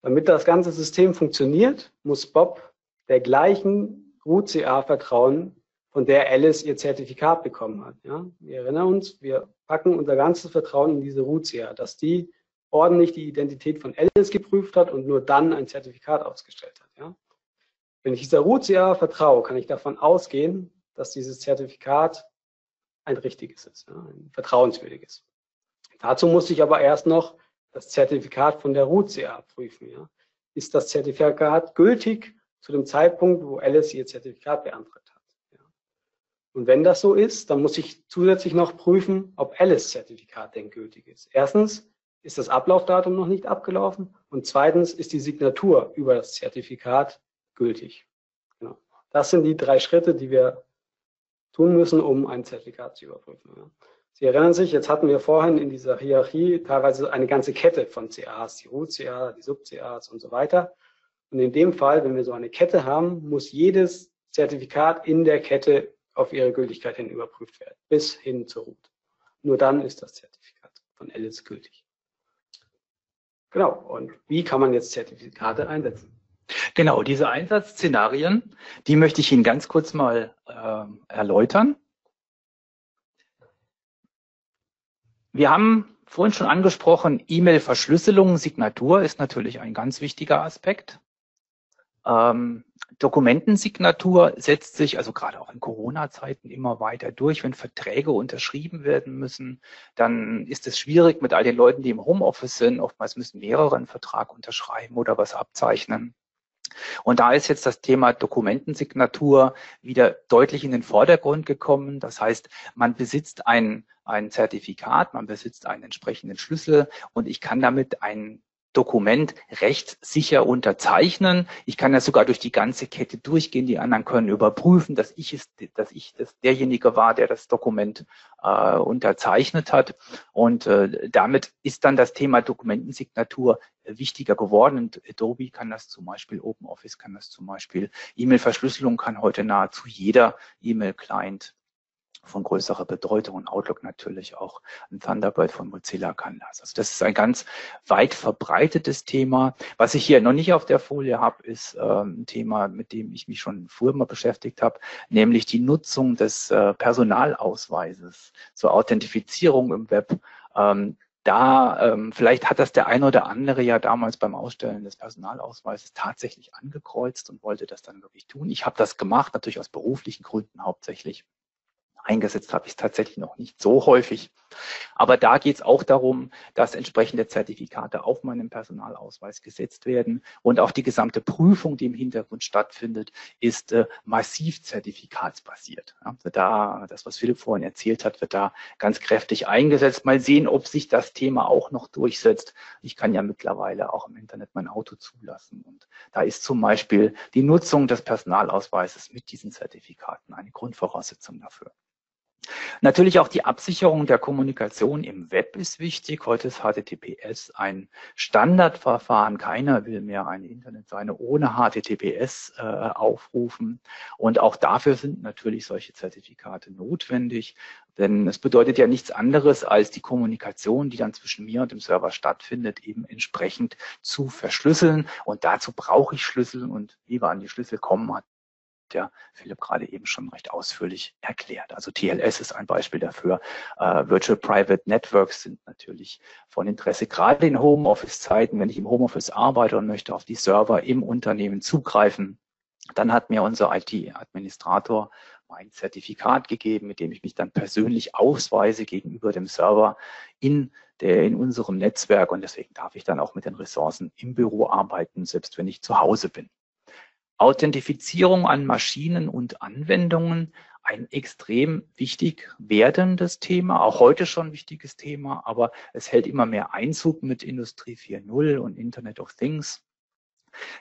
Damit das ganze System funktioniert, muss Bob der gleichen RUCA vertrauen, von der Alice ihr Zertifikat bekommen hat. Ja? Wir erinnern uns, wir packen unser ganzes Vertrauen in diese RUCA, dass die ordentlich die Identität von Alice geprüft hat und nur dann ein Zertifikat ausgestellt hat. Ja? Wenn ich dieser RUCA vertraue, kann ich davon ausgehen, dass dieses Zertifikat ein richtiges ist, ja? ein vertrauenswürdiges. Dazu muss ich aber erst noch das Zertifikat von der RUCA prüfen. Ja? Ist das Zertifikat gültig zu dem Zeitpunkt, wo Alice ihr Zertifikat beantragt hat? Ja? Und wenn das so ist, dann muss ich zusätzlich noch prüfen, ob Alice Zertifikat denn gültig ist. Erstens, ist das Ablaufdatum noch nicht abgelaufen und zweitens ist die Signatur über das Zertifikat gültig. Genau. Das sind die drei Schritte, die wir tun müssen, um ein Zertifikat zu überprüfen. Ja. Sie erinnern sich, jetzt hatten wir vorhin in dieser Hierarchie teilweise eine ganze Kette von CAs, die Root-CA, die Sub-CAs und so weiter. Und in dem Fall, wenn wir so eine Kette haben, muss jedes Zertifikat in der Kette auf ihre Gültigkeit hin überprüft werden, bis hin zur Root. Nur dann ist das Zertifikat von Alice gültig. Genau. Und wie kann man jetzt Zertifikate einsetzen? Genau, diese Einsatzszenarien, die möchte ich Ihnen ganz kurz mal äh, erläutern. Wir haben vorhin schon angesprochen, E-Mail-Verschlüsselung, Signatur ist natürlich ein ganz wichtiger Aspekt. Ähm, Dokumentensignatur setzt sich also gerade auch in Corona-Zeiten immer weiter durch. Wenn Verträge unterschrieben werden müssen, dann ist es schwierig mit all den Leuten, die im Homeoffice sind. Oftmals müssen mehrere einen Vertrag unterschreiben oder was abzeichnen. Und da ist jetzt das Thema Dokumentensignatur wieder deutlich in den Vordergrund gekommen. Das heißt, man besitzt ein, ein Zertifikat, man besitzt einen entsprechenden Schlüssel und ich kann damit ein Dokument rechtssicher unterzeichnen. Ich kann das sogar durch die ganze Kette durchgehen. Die anderen können überprüfen, dass ich es, dass ich das derjenige war, der das Dokument äh, unterzeichnet hat. Und äh, damit ist dann das Thema Dokumentensignatur wichtiger geworden. Und Adobe kann das zum Beispiel, OpenOffice kann das zum Beispiel, E-Mail-Verschlüsselung kann heute nahezu jeder E-Mail-Client von größerer Bedeutung und Outlook natürlich auch ein Thunderbird von Mozilla kann das. Also das ist ein ganz weit verbreitetes Thema. Was ich hier noch nicht auf der Folie habe, ist ähm, ein Thema, mit dem ich mich schon früher mal beschäftigt habe, nämlich die Nutzung des äh, Personalausweises zur Authentifizierung im Web. Ähm, da, ähm, vielleicht hat das der eine oder andere ja damals beim Ausstellen des Personalausweises tatsächlich angekreuzt und wollte das dann wirklich tun. Ich habe das gemacht, natürlich aus beruflichen Gründen hauptsächlich. Eingesetzt habe ich es tatsächlich noch nicht so häufig. Aber da geht es auch darum, dass entsprechende Zertifikate auf meinem Personalausweis gesetzt werden. Und auch die gesamte Prüfung, die im Hintergrund stattfindet, ist äh, massiv zertifikatsbasiert. Also da, das, was Philipp vorhin erzählt hat, wird da ganz kräftig eingesetzt. Mal sehen, ob sich das Thema auch noch durchsetzt. Ich kann ja mittlerweile auch im Internet mein Auto zulassen. Und da ist zum Beispiel die Nutzung des Personalausweises mit diesen Zertifikaten eine Grundvoraussetzung dafür. Natürlich auch die Absicherung der Kommunikation im Web ist wichtig. Heute ist HTTPS ein Standardverfahren. Keiner will mehr eine Internetseite ohne HTTPS äh, aufrufen. Und auch dafür sind natürlich solche Zertifikate notwendig. Denn es bedeutet ja nichts anderes, als die Kommunikation, die dann zwischen mir und dem Server stattfindet, eben entsprechend zu verschlüsseln. Und dazu brauche ich Schlüssel. Und wie wir an die Schlüssel kommen, hat ja Philipp gerade eben schon recht ausführlich erklärt. Also TLS ist ein Beispiel dafür. Äh, Virtual Private Networks sind natürlich von Interesse, gerade in Homeoffice-Zeiten, wenn ich im Homeoffice arbeite und möchte auf die Server im Unternehmen zugreifen. Dann hat mir unser IT-Administrator mein Zertifikat gegeben, mit dem ich mich dann persönlich ausweise gegenüber dem Server in, der, in unserem Netzwerk. Und deswegen darf ich dann auch mit den Ressourcen im Büro arbeiten, selbst wenn ich zu Hause bin. Authentifizierung an Maschinen und Anwendungen ein extrem wichtig werdendes Thema, auch heute schon wichtiges Thema, aber es hält immer mehr Einzug mit Industrie 4.0 und Internet of Things.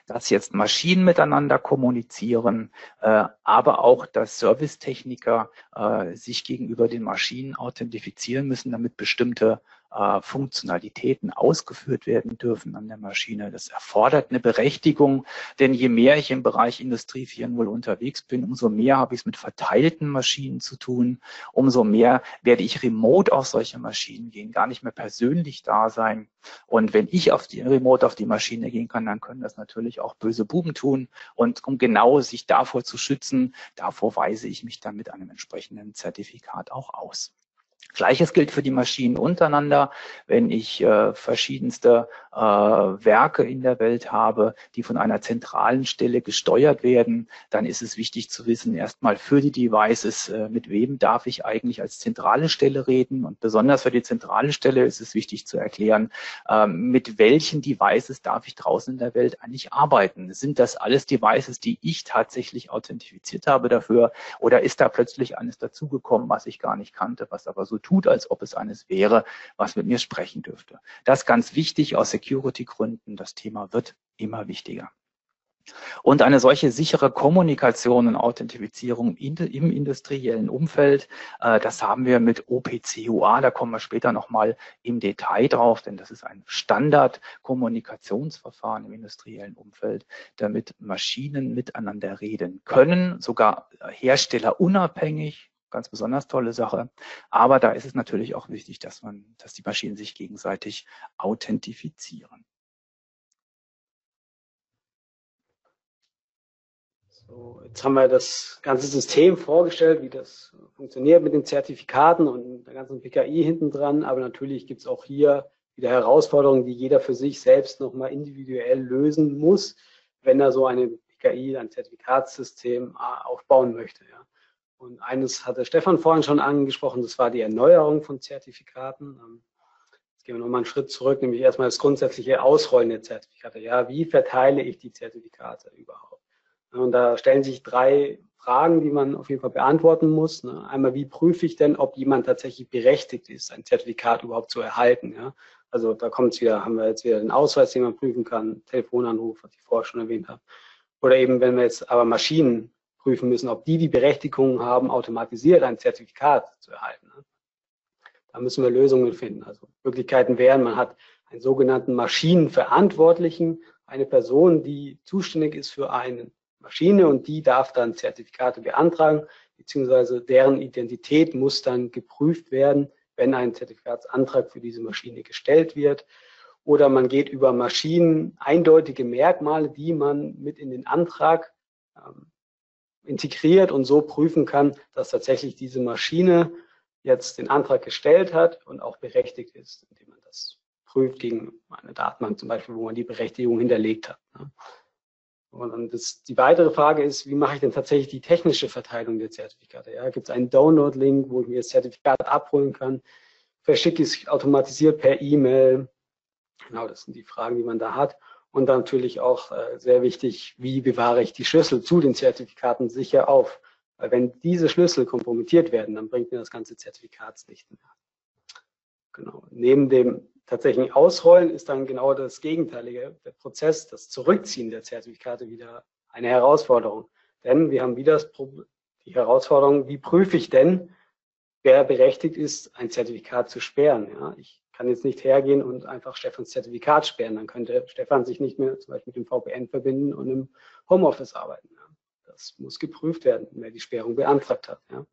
Dass jetzt Maschinen miteinander kommunizieren, äh, aber auch, dass Servicetechniker äh, sich gegenüber den Maschinen authentifizieren müssen, damit bestimmte äh, Funktionalitäten ausgeführt werden dürfen an der Maschine. Das erfordert eine Berechtigung, denn je mehr ich im Bereich Industrie 4.0 unterwegs bin, umso mehr habe ich es mit verteilten Maschinen zu tun, umso mehr werde ich remote auf solche Maschinen gehen, gar nicht mehr persönlich da sein. Und wenn ich auf die remote auf die Maschine gehen kann, dann können das natürlich auch böse Buben tun. Und um genau sich davor zu schützen, davor weise ich mich dann mit einem entsprechenden Zertifikat auch aus. Gleiches gilt für die Maschinen untereinander. Wenn ich äh, verschiedenste äh, Werke in der Welt habe, die von einer zentralen Stelle gesteuert werden, dann ist es wichtig zu wissen, erstmal für die Devices, äh, mit wem darf ich eigentlich als zentrale Stelle reden. Und besonders für die zentrale Stelle ist es wichtig zu erklären, ähm, mit welchen Devices darf ich draußen in der Welt eigentlich arbeiten. Sind das alles Devices, die ich tatsächlich authentifiziert habe dafür? Oder ist da plötzlich eines dazugekommen, was ich gar nicht kannte, was aber so tut, als ob es eines wäre, was mit mir sprechen dürfte. Das ist ganz wichtig aus Security-Gründen. Das Thema wird immer wichtiger. Und eine solche sichere Kommunikation und Authentifizierung im industriellen Umfeld, äh, das haben wir mit OPCUA, da kommen wir später nochmal im Detail drauf, denn das ist ein Standard-Kommunikationsverfahren im industriellen Umfeld, damit Maschinen miteinander reden können, sogar herstellerunabhängig, ganz besonders tolle Sache. Aber da ist es natürlich auch wichtig, dass man, dass die Maschinen sich gegenseitig authentifizieren. So, jetzt haben wir das ganze System vorgestellt, wie das funktioniert mit den Zertifikaten und der ganzen PKI hinten dran. Aber natürlich gibt es auch hier wieder Herausforderungen, die jeder für sich selbst nochmal individuell lösen muss, wenn er so eine PKI, ein Zertifikatssystem äh, aufbauen möchte. Ja. Und eines hatte Stefan vorhin schon angesprochen, das war die Erneuerung von Zertifikaten. Ähm, jetzt gehen wir nochmal einen Schritt zurück, nämlich erstmal das grundsätzliche Ausrollen der Zertifikate. Ja, wie verteile ich die Zertifikate überhaupt? Und da stellen sich drei Fragen, die man auf jeden Fall beantworten muss. Ne? Einmal, wie prüfe ich denn, ob jemand tatsächlich berechtigt ist, ein Zertifikat überhaupt zu erhalten? Ja? Also da kommt es wieder, haben wir jetzt wieder den Ausweis, den man prüfen kann, Telefonanruf, was ich vorher schon erwähnt habe. Oder eben, wenn wir jetzt aber Maschinen prüfen müssen, ob die die Berechtigung haben, automatisiert ein Zertifikat zu erhalten. Da müssen wir Lösungen finden. Also Möglichkeiten wären, man hat einen sogenannten Maschinenverantwortlichen, eine Person, die zuständig ist für eine Maschine und die darf dann Zertifikate beantragen, beziehungsweise deren Identität muss dann geprüft werden, wenn ein Zertifikatsantrag für diese Maschine gestellt wird. Oder man geht über Maschinen eindeutige Merkmale, die man mit in den Antrag ähm, integriert und so prüfen kann, dass tatsächlich diese Maschine jetzt den Antrag gestellt hat und auch berechtigt ist, indem man das prüft gegen eine Datenbank zum Beispiel, wo man die Berechtigung hinterlegt hat. Ne? Und das, die weitere Frage ist, wie mache ich denn tatsächlich die technische Verteilung der Zertifikate? Ja, Gibt es einen Download-Link, wo ich mir das Zertifikat abholen kann? Verschicke ich es automatisiert per E-Mail? Genau, das sind die Fragen, die man da hat. Und dann natürlich auch äh, sehr wichtig, wie bewahre ich die Schlüssel zu den Zertifikaten sicher auf? Weil wenn diese Schlüssel kompromittiert werden, dann bringt mir das ganze Zertifikatslicht mehr. Genau. Neben dem tatsächlichen Ausrollen ist dann genau das Gegenteilige, der Prozess, das Zurückziehen der Zertifikate wieder eine Herausforderung. Denn wir haben wieder das Problem, die Herausforderung, wie prüfe ich denn, wer berechtigt ist, ein Zertifikat zu sperren? Ja, ich kann jetzt nicht hergehen und einfach Stefans Zertifikat sperren. Dann könnte Stefan sich nicht mehr zum Beispiel mit dem VPN verbinden und im Homeoffice arbeiten. Das muss geprüft werden, wer die Sperrung beantragt hat. Ja.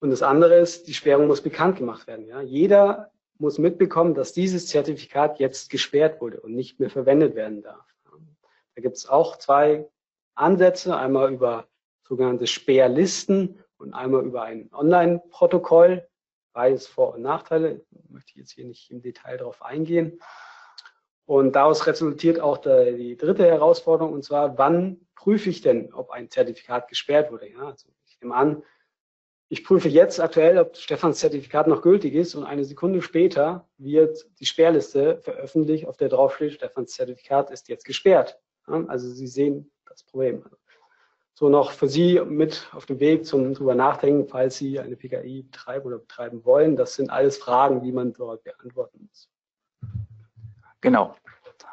Und das andere ist, die Sperrung muss bekannt gemacht werden. Ja. Jeder muss mitbekommen, dass dieses Zertifikat jetzt gesperrt wurde und nicht mehr verwendet werden darf. Da gibt es auch zwei Ansätze, einmal über sogenannte Sperrlisten und einmal über ein Online-Protokoll beides Vor- und Nachteile. Möchte ich jetzt hier nicht im Detail darauf eingehen. Und daraus resultiert auch der, die dritte Herausforderung, und zwar, wann prüfe ich denn, ob ein Zertifikat gesperrt wurde? Ja, also ich nehme an, ich prüfe jetzt aktuell, ob Stefans Zertifikat noch gültig ist und eine Sekunde später wird die Sperrliste veröffentlicht, auf der draufsteht, Stefans Zertifikat ist jetzt gesperrt. Also Sie sehen das Problem. So noch für Sie mit auf dem Weg zum drüber nachdenken, falls Sie eine PKI betreiben oder betreiben wollen. Das sind alles Fragen, die man dort beantworten muss. Genau.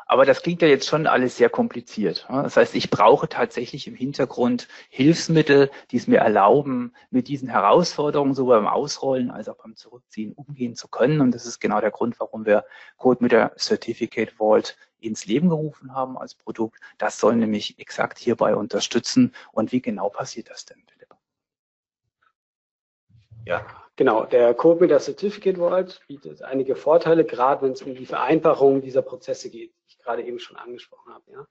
Aber das klingt ja jetzt schon alles sehr kompliziert. Das heißt, ich brauche tatsächlich im Hintergrund Hilfsmittel, die es mir erlauben, mit diesen Herausforderungen sowohl beim Ausrollen als auch beim Zurückziehen umgehen zu können. Und das ist genau der Grund, warum wir Code mit der Certificate Vault ins Leben gerufen haben als Produkt. Das soll nämlich exakt hierbei unterstützen. Und wie genau passiert das denn, Philipp? Ja, genau. Der Code mit der Certificate Vault bietet einige Vorteile, gerade wenn es um die Vereinfachung dieser Prozesse geht, gerade eben schon angesprochen habe. Ja.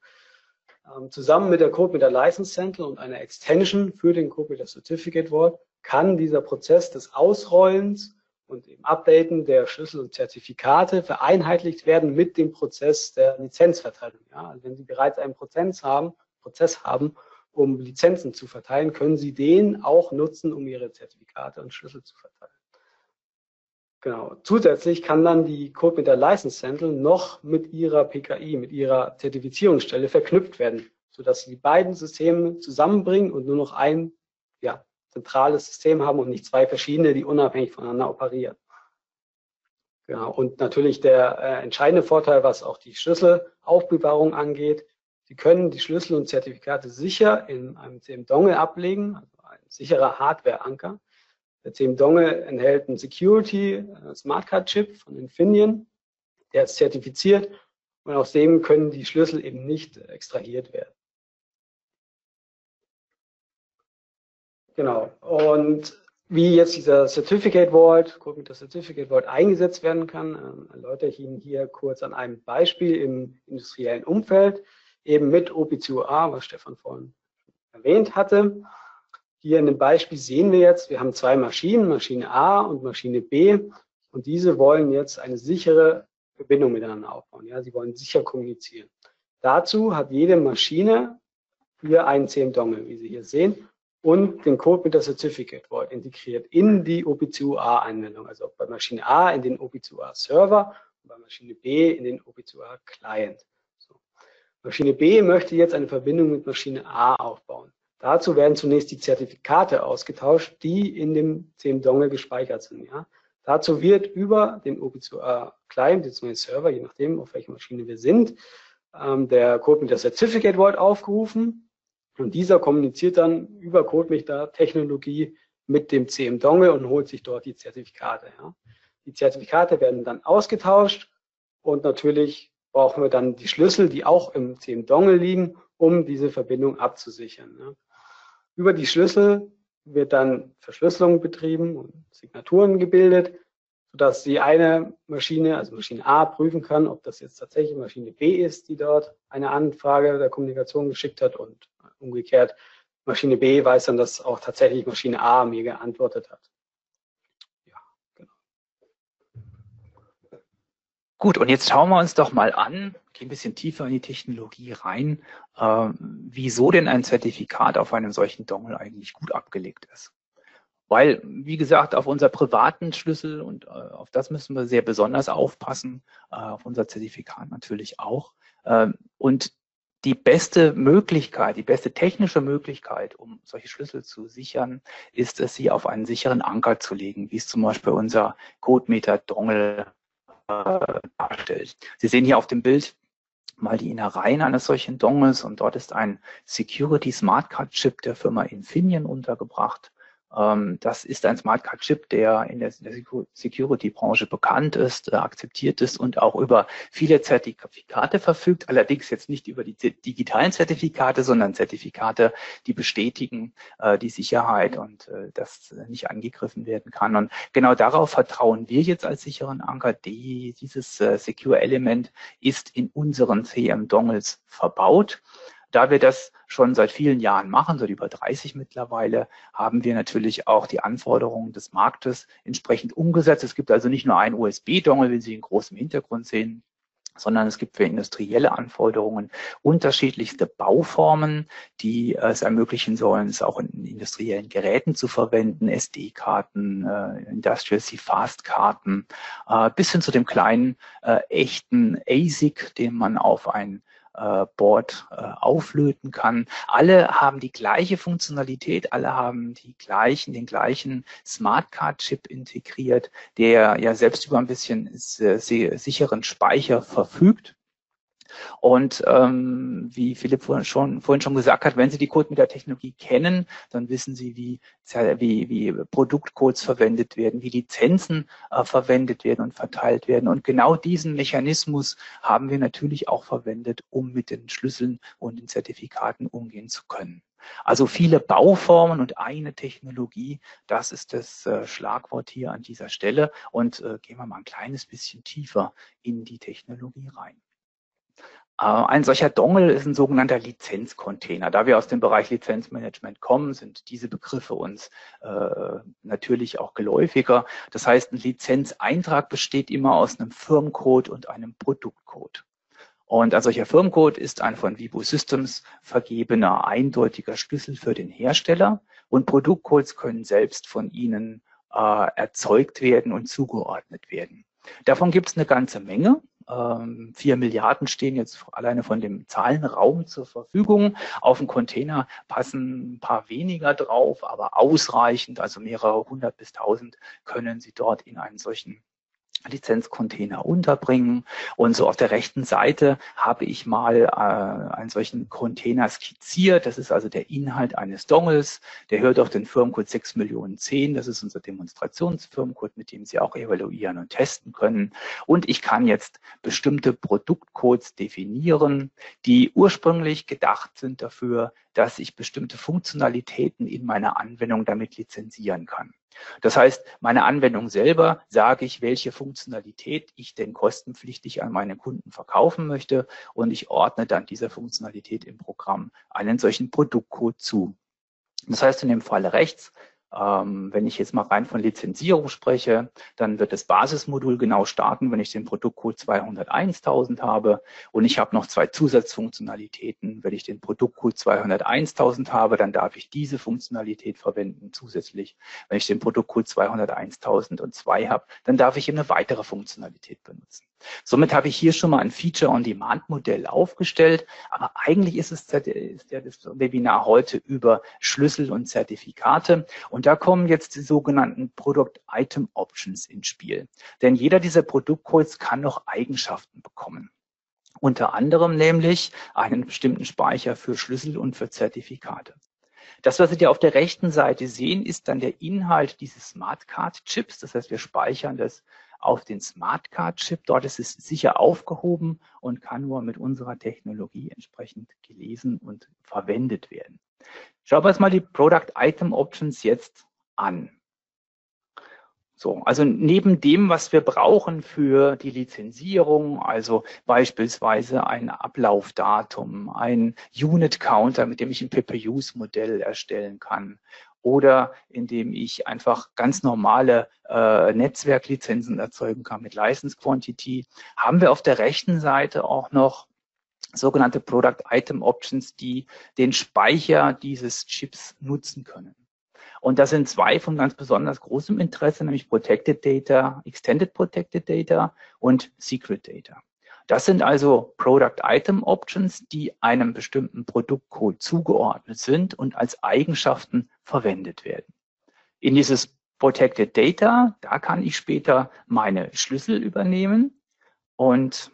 Ähm, zusammen mit der Code mit der License Central und einer Extension für den Code mit der Certificate Vault kann dieser Prozess des Ausrollens und dem Updaten der Schlüssel und Zertifikate vereinheitlicht werden mit dem Prozess der Lizenzverteilung. Ja, also wenn Sie bereits einen Prozess haben, Prozess haben, um Lizenzen zu verteilen, können Sie den auch nutzen, um Ihre Zertifikate und Schlüssel zu verteilen. Genau. Zusätzlich kann dann die Code mit der License Central noch mit Ihrer PKI, mit Ihrer Zertifizierungsstelle verknüpft werden, sodass Sie die beiden Systeme zusammenbringen und nur noch ein ja, zentrales System haben und nicht zwei verschiedene, die unabhängig voneinander operieren. Genau. Und natürlich der äh, entscheidende Vorteil, was auch die Schlüsselaufbewahrung angeht. Sie können die Schlüssel und Zertifikate sicher in einem CM-Dongle ablegen, also ein sicherer Hardware-Anker. Der CM-Dongle enthält einen Security äh, Smart Card Chip von Infineon, der ist zertifiziert und aus dem können die Schlüssel eben nicht extrahiert werden. Genau. Und wie jetzt dieser Certificate Vault, der Certificate Vault eingesetzt werden kann, ähm, erläutere ich Ihnen hier kurz an einem Beispiel im industriellen Umfeld, eben mit OP2A, was Stefan vorhin erwähnt hatte. Hier in dem Beispiel sehen wir jetzt, wir haben zwei Maschinen, Maschine A und Maschine B, und diese wollen jetzt eine sichere Verbindung miteinander aufbauen. Ja, sie wollen sicher kommunizieren. Dazu hat jede Maschine hier einen CM-Dongle, wie Sie hier sehen, und den Code mit der Certificate Vault integriert in die OP2A-Anwendung. Also bei Maschine A in den OP2A-Server und bei Maschine B in den OP2A-Client. So. Maschine B möchte jetzt eine Verbindung mit Maschine A aufbauen. Dazu werden zunächst die Zertifikate ausgetauscht, die in dem CM-Dongle gespeichert sind. Ja. Dazu wird über den OP2A-Client, jetzt den Server, je nachdem, auf welcher Maschine wir sind, ähm, der Code mit der Certificate Vault aufgerufen und dieser kommuniziert dann über CodeMeter-Technologie mit dem CM-Dongle und holt sich dort die Zertifikate. Ja. Die Zertifikate werden dann ausgetauscht und natürlich brauchen wir dann die Schlüssel, die auch im CM-Dongle liegen, um diese Verbindung abzusichern. Ja. Über die Schlüssel wird dann Verschlüsselung betrieben und Signaturen gebildet, sodass die eine Maschine, also Maschine A, prüfen kann, ob das jetzt tatsächlich Maschine B ist, die dort eine Anfrage der Kommunikation geschickt hat und umgekehrt Maschine B weiß dann, dass auch tatsächlich Maschine A mir geantwortet hat. Ja, genau. Gut, und jetzt schauen wir uns doch mal an, gehen ein bisschen tiefer in die Technologie rein, äh, wieso denn ein Zertifikat auf einem solchen Dongle eigentlich gut abgelegt ist. Weil, wie gesagt, auf unser privaten Schlüssel und äh, auf das müssen wir sehr besonders aufpassen, äh, auf unser Zertifikat natürlich auch. Ähm, und die beste Möglichkeit, die beste technische Möglichkeit, um solche Schlüssel zu sichern, ist es, sie auf einen sicheren Anker zu legen, wie es zum Beispiel unser CodeMeter Dongle äh, darstellt. Sie sehen hier auf dem Bild mal die Innereien eines solchen Dongles und dort ist ein Security Smart Card Chip der Firma Infineon untergebracht. Ähm, das ist ein Smart Card Chip, der in der, Security-Branche bekannt ist, äh, akzeptiert ist und auch über viele Zertifikate verfügt. Allerdings jetzt nicht über die digitalen Zertifikate, sondern Zertifikate, die bestätigen äh, die Sicherheit und äh, dass nicht angegriffen werden kann. Und genau darauf vertrauen wir jetzt als sicheren Anker. Die, dieses Secure Element ist in unseren CM-Dongles verbaut. Da wir das schon seit vielen Jahren machen, seit über 30 mittlerweile, haben wir natürlich auch die Anforderungen des Marktes entsprechend umgesetzt. Es gibt also nicht nur einen USB-Dongle, wie Sie in großem Hintergrund sehen, sondern es gibt für industrielle Anforderungen unterschiedlichste Bauformen, die es ermöglichen sollen, es auch in industriellen Geräten zu verwenden, SD-Karten, äh, Industrial C-Fast-Karten, äh, bis hin zu dem kleinen äh, echten ASIC, den man auf ein äh, Board äh, auflöten kann. Alle haben die gleiche Funktionalität, alle haben die gleichen, den gleichen Smartcard-Chip integriert, der ja selbst über ein bisschen sicheren Speicher verfügt. Und ähm, wie Philipp vorhin schon, vorhin schon gesagt hat, wenn Sie die Code mit der Technologie kennen, dann wissen Sie, wie, wie, wie Produktcodes verwendet werden, wie Lizenzen äh, verwendet werden und verteilt werden. Und genau diesen Mechanismus haben wir natürlich auch verwendet, um mit den Schlüsseln und den Zertifikaten umgehen zu können. Also viele Bauformen und eine Technologie, das ist das äh, Schlagwort hier an dieser Stelle. Und äh, gehen wir mal ein kleines bisschen tiefer in die Technologie rein. Äh, ein solcher Dongle ist ein sogenannter Lizenzcontainer. Da wir aus dem Bereich Lizenzmanagement kommen, sind diese Begriffe uns äh, natürlich auch geläufiger. Das heißt, ein Lizenzeintrag besteht immer aus einem Firmcode und einem Produktcode. Und ein solcher Firmcode ist ein von Vivo Systems vergebener eindeutiger Schlüssel für den Hersteller und Produktcodes können selbst von Ihnen äh, erzeugt werden und zugeordnet werden. Davon gibt es eine ganze Menge. Ähm, vier Milliarden stehen jetzt alleine von dem Zahlenraum zur Verfügung. Auf dem Container passen ein paar weniger drauf, aber ausreichend, also mehrere hundert bis tausend können Sie dort in einen solchen Lizenzcontainer unterbringen. Und so auf der rechten Seite habe ich mal äh, einen solchen Container skizziert. Das ist also der Inhalt eines Dongles. Der hört auf den Firmencode 6 Millionen 10. Das ist unser Demonstrationsfirmencode, mit dem Sie auch evaluieren und testen können. Und ich kann jetzt bestimmte Produktcodes definieren, die ursprünglich gedacht sind dafür, dass ich bestimmte Funktionalitäten in meiner Anwendung damit lizenzieren kann. Das heißt, meine Anwendung selber sage ich, welche Funktionalität ich denn kostenpflichtig an meine Kunden verkaufen möchte und ich ordne dann dieser Funktionalität im Programm einen solchen Produktcode zu. Das heißt, in dem Falle rechts wenn ich jetzt mal rein von Lizenzierung spreche, dann wird das Basismodul genau starten, wenn ich den Produktcode 201.000 habe und ich habe noch zwei Zusatzfunktionalitäten. Wenn ich den Produktcode 201.000 habe, dann darf ich diese Funktionalität verwenden zusätzlich. Wenn ich den Produktcode 201.002 habe, dann darf ich eine weitere Funktionalität benutzen. Somit habe ich hier schon mal ein Feature-on-Demand-Modell aufgestellt, aber eigentlich ist es ist ja das Webinar heute über Schlüssel und Zertifikate und da kommen jetzt die sogenannten Product Item Options ins Spiel. Denn jeder dieser Produktcodes kann noch Eigenschaften bekommen. Unter anderem nämlich einen bestimmten Speicher für Schlüssel und für Zertifikate. Das, was Sie hier auf der rechten Seite sehen, ist dann der Inhalt dieses Smartcard-Chips. Das heißt, wir speichern das auf den Smartcard-Chip. Dort ist es sicher aufgehoben und kann nur mit unserer Technologie entsprechend gelesen und verwendet werden. Schauen wir uns mal die Product Item Options jetzt an. So, also neben dem, was wir brauchen für die Lizenzierung, also beispielsweise ein Ablaufdatum, ein Unit Counter, mit dem ich ein Pay-per-Use-Modell erstellen kann oder indem ich einfach ganz normale äh, Netzwerklizenzen erzeugen kann mit License Quantity, haben wir auf der rechten Seite auch noch sogenannte Product Item Options, die den Speicher dieses Chips nutzen können. Und das sind zwei von ganz besonders großem Interesse, nämlich Protected Data, Extended Protected Data und Secret Data. Das sind also Product Item Options, die einem bestimmten Produktcode zugeordnet sind und als Eigenschaften verwendet werden. In dieses Protected Data, da kann ich später meine Schlüssel übernehmen und